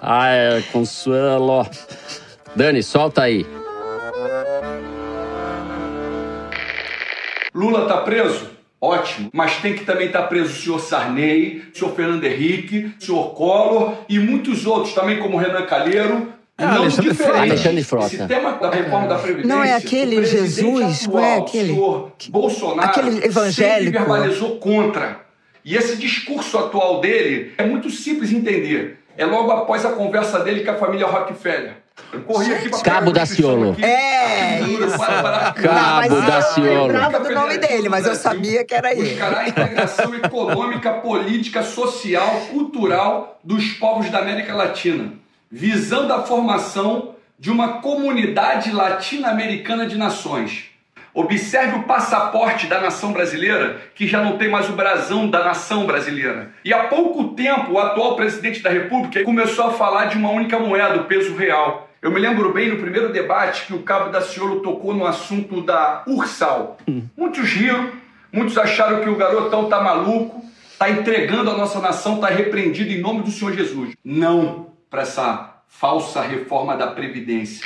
Ai, Consuelo. Dani, solta aí. Lula tá preso? Ótimo. Mas tem que também estar preso o senhor Sarney, o senhor Fernando Henrique, o senhor Collor e muitos outros também, como Renan Calheiro. Ah, não Alexandre diferente. Frota. Alexandre Frota. Esse tema da reforma da Previdência. Não é aquele Jesus, atual, não é aquele- O senhor Bolsonaro aquele evangélico. sempre verbalizou contra. E esse discurso atual dele é muito simples de entender. É logo após a conversa dele com a família Rockefeller. Eu corri aqui pra Cabo Daciolo. aqui. É, Artigo isso. para- para- Cabo Não, mas eu lembrava do nome dele, mas eu sabia que era ele. Buscará a integração econômica, política, social, cultural dos povos da América Latina, visando a formação de uma comunidade latino-americana de nações. Observe o passaporte da nação brasileira, que já não tem mais o brasão da nação brasileira. E há pouco tempo, o atual presidente da República começou a falar de uma única moeda, o peso real. Eu me lembro bem no primeiro debate que o Cabo da Ciolo tocou no assunto da Ursal. Muitos riram, muitos acharam que o garotão tá maluco, tá entregando a nossa nação, tá repreendido em nome do Senhor Jesus. Não para essa falsa reforma da Previdência.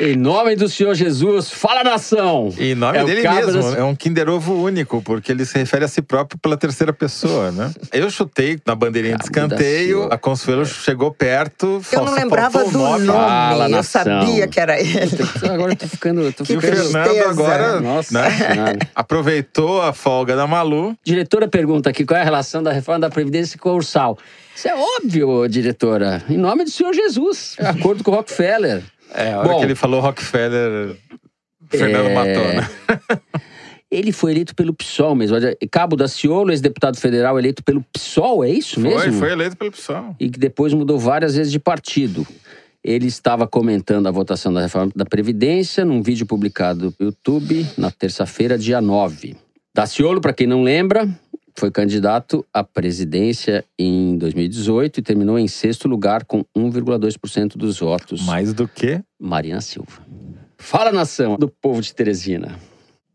Em nome do Senhor Jesus, fala nação! Em nome É dele mesmo. das- É um Kinder Ovo único, porque ele se refere a si próprio pela terceira pessoa, né? Eu chutei na bandeirinha de Cabo escanteio, a Consuelo chegou perto. Eu não lembrava do nome. Fala, eu nação. sabia que era ele. Agora eu tô ficando. Eu tô Que E o ficando... tristeza. Fernando agora Nossa né, aproveitou a folga da Malu. Diretora pergunta aqui qual é a relação da reforma da Previdência com o Ursal. Isso é óbvio, diretora. Em nome do Senhor Jesus, acordo com o Rockefeller. É, a hora Bom. que ele falou Rockefeller, Fernando É, matou, né? Ele foi eleito pelo PSOL mesmo. Cabo da Ciolo, ex-deputado federal, eleito pelo PSOL, é isso mesmo? Foi, foi eleito pelo pessoal. E que depois mudou várias vezes de partido. Ele estava comentando a votação da reforma da Previdência num vídeo publicado no YouTube na terça-feira, dia 9. Daciolo, para quem não lembra, foi candidato à presidência em 2018 e terminou em sexto lugar com 1,2% dos votos. Mais do que? Marina Silva. Fala, nação do povo de Teresina.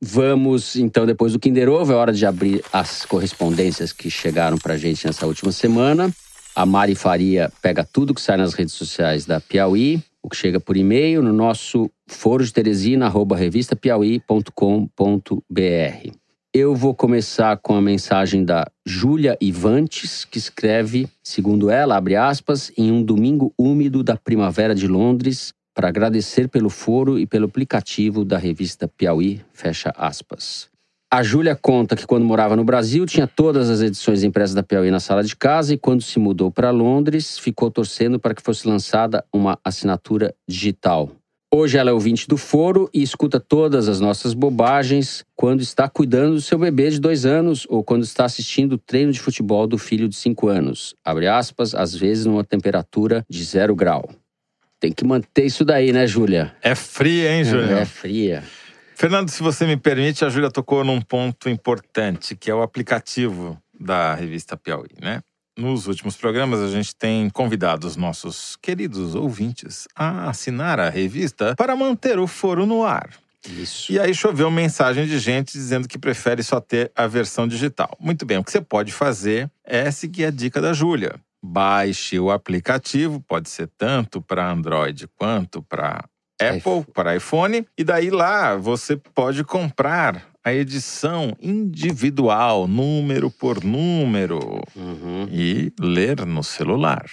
Vamos, então, depois do Kinder Ovo, é hora de abrir as correspondências que chegaram pra gente nessa última semana. A Mari Faria pega tudo que sai nas redes sociais da Piauí, o que chega por e-mail no nosso foro de Teresina, arroba revistapiauí.com.br. Eu vou começar com a mensagem da Júlia Ivantes, que escreve, segundo ela, abre aspas, em um domingo úmido da primavera de Londres, para agradecer pelo foro e pelo aplicativo da revista Piauí, fecha aspas. A Júlia conta que quando morava no Brasil tinha todas as edições impressas da Piauí na sala de casa e quando se mudou para Londres ficou torcendo para que fosse lançada uma assinatura digital. Hoje ela é ouvinte do foro e escuta todas as nossas bobagens quando está cuidando do seu bebê de dois anos ou quando está assistindo o treino de futebol do filho de cinco anos. Abre aspas, às vezes numa temperatura de zero grau. Tem que manter isso daí, né, Júlia? É fria, hein, Júlia? É fria. Fernando, se você me permite, a Júlia tocou num ponto importante, que é o aplicativo da revista Piauí, né? Nos últimos programas, a gente tem convidado os nossos queridos ouvintes a assinar a revista para manter o foro no ar. Isso. E aí choveu mensagem de gente dizendo que prefere só ter a versão digital. Muito bem, o que você pode fazer é seguir a dica da Júlia. Baixe o aplicativo, pode ser tanto para Android quanto para Apple, iPhone. para iPhone, e daí lá você pode comprar a edição individual, número por número, Uhum. e ler no celular.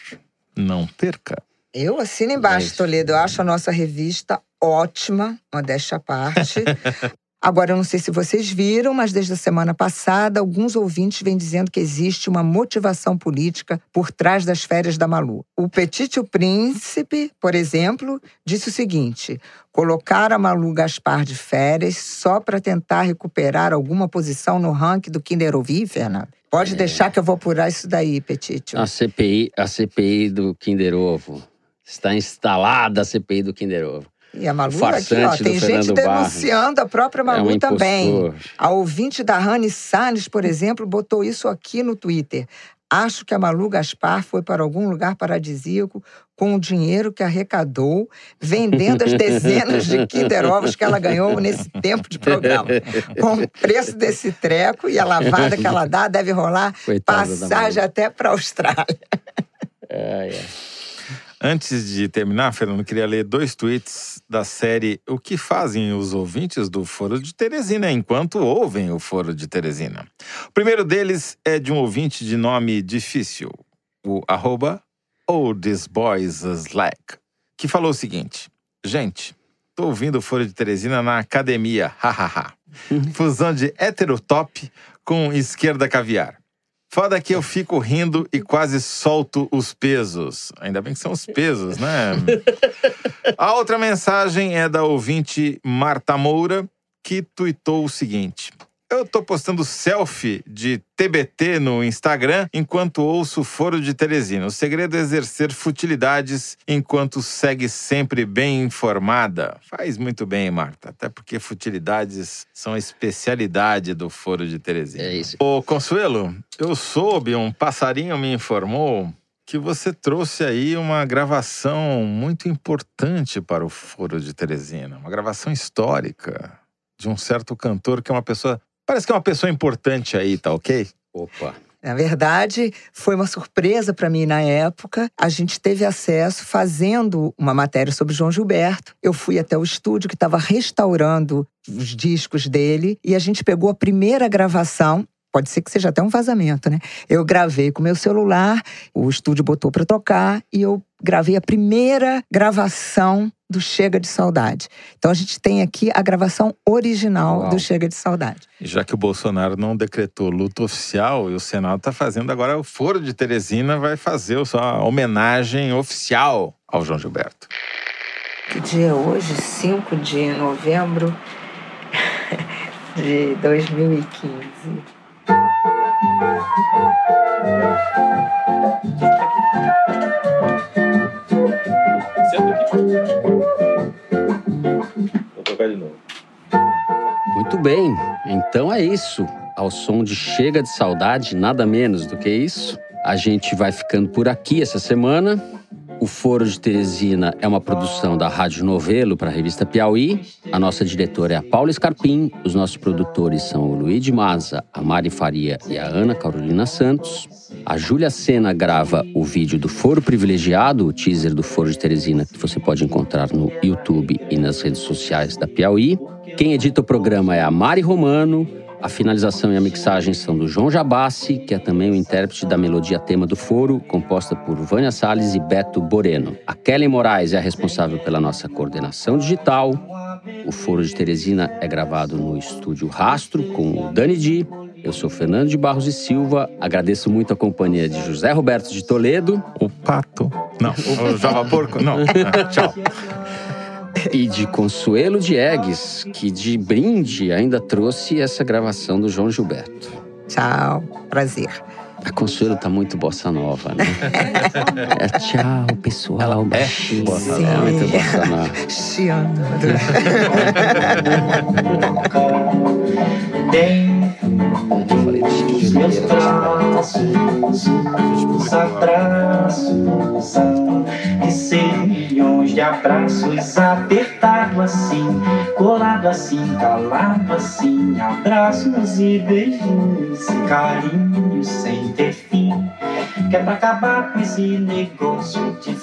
Não perca. Eu assino embaixo, isso. Toledo. Eu acho a nossa revista ótima, modéstia à parte. Agora, eu não sei se vocês viram, mas desde a semana passada, alguns ouvintes vêm dizendo que existe uma motivação política por trás das férias da Malu. O Petit o Príncipe, por exemplo, disse o seguinte: colocar a Malu Gaspar de férias só para tentar recuperar alguma posição no ranking do Kinder Ovo, Fernando. Pode É. deixar que eu vou apurar isso daí, Petit. A CPI, a CPI do Kinder Ovo. Está instalada a CPI do Kinder Ovo. E a Malu aqui, ó, tem gente Fernando Barros. denunciando a própria Malu é um também. A ouvinte da Rani Salles, por exemplo, botou isso aqui no Twitter. Acho que a Malu Gaspar foi para algum lugar paradisíaco com o dinheiro que arrecadou, vendendo as dezenas de Kinder Ovos que ela ganhou nesse tempo de programa. Com o preço desse treco e a lavada que ela dá, deve rolar Coitada da passagem até para a Austrália. É, é. Antes de terminar, Fernando, queria ler dois tweets da série O que fazem os ouvintes do Foro de Teresina enquanto ouvem o Foro de Teresina. O primeiro deles é de um ouvinte de nome difícil, o arroba Oh This Boys Slack, que falou o seguinte: Gente, tô ouvindo o Foro de Teresina na academia, hahaha. Fusão de heterotop com esquerda caviar. Foda que eu fico rindo e quase solto os pesos. Ainda bem que são os pesos, né? A outra mensagem é da ouvinte Marta Moura, que tuitou o seguinte: Eu tô postando selfie de TBT no Instagram enquanto ouço o Foro de Teresina. O segredo é exercer futilidades enquanto segue sempre bem informada. Faz muito bem, Marta. Até porque futilidades são a especialidade do Foro de Teresina. É isso. Ô, Consuelo, eu soube, um passarinho me informou que você trouxe aí uma gravação muito importante para o Foro de Teresina. Uma gravação histórica de um certo cantor que é uma pessoa Parece que é uma pessoa importante aí, tá ok? Opa. Na verdade, foi uma surpresa para mim na época. A gente teve acesso fazendo uma matéria sobre João Gilberto. Eu fui até o estúdio que estava restaurando os discos dele e a gente pegou a primeira gravação pode ser que seja até um vazamento, né? Eu gravei com meu celular, o estúdio botou para tocar e eu gravei a primeira gravação do Chega de Saudade. Então a gente tem aqui a gravação original Uau. do Chega de Saudade. E já que o Bolsonaro não decretou luto oficial e o Senado está fazendo agora o Foro de Teresina vai fazer a sua homenagem oficial ao João Gilberto. Que dia é hoje? 5 de novembro de 2015. Vou tocar de novo. Muito bem, então é isso. Ao som de Chega de Saudade, nada menos do que isso. A gente vai ficando por aqui essa semana. O Foro de Teresina é uma produção da Rádio Novelo para a revista Piauí. A nossa diretora é a Paula Scarpim. Os nossos produtores são o Luiz de Maza, a Mari Faria e a Ana Carolina Santos. A Júlia Sena grava o vídeo do Foro Privilegiado, o teaser do Foro de Teresina, que você pode encontrar no YouTube e nas redes sociais da Piauí. Quem edita o programa é a Mari Romano. A finalização e a mixagem são do João Jabassi, que é também o intérprete da melodia tema do foro, composta por Vânia Salles e Beto Boreno. A Kelly Moraes é a responsável pela nossa coordenação digital. O Foro de Teresina é gravado no estúdio Rastro, com o Dani Di. Eu sou Fernando de Barros e Silva. Agradeço muito a companhia de José Roberto de Toledo O pato. Não, o Java Porco. Não. Tchau. e de Consuelo Diegues, que de brinde ainda trouxe essa gravação do João Gilberto. Tchau, prazer. A Consuelo tá muito bossa nova, né? É, tchau, pessoal. Ela é bossa nova. muito bossa nova. Chiando. Eu falei de Meus braços, os abraços, que seriam de abraços apertado assim, colado assim, calado assim, abraços e beijos e carinhos sem ter fim. Que é pra acabar com esse negócio de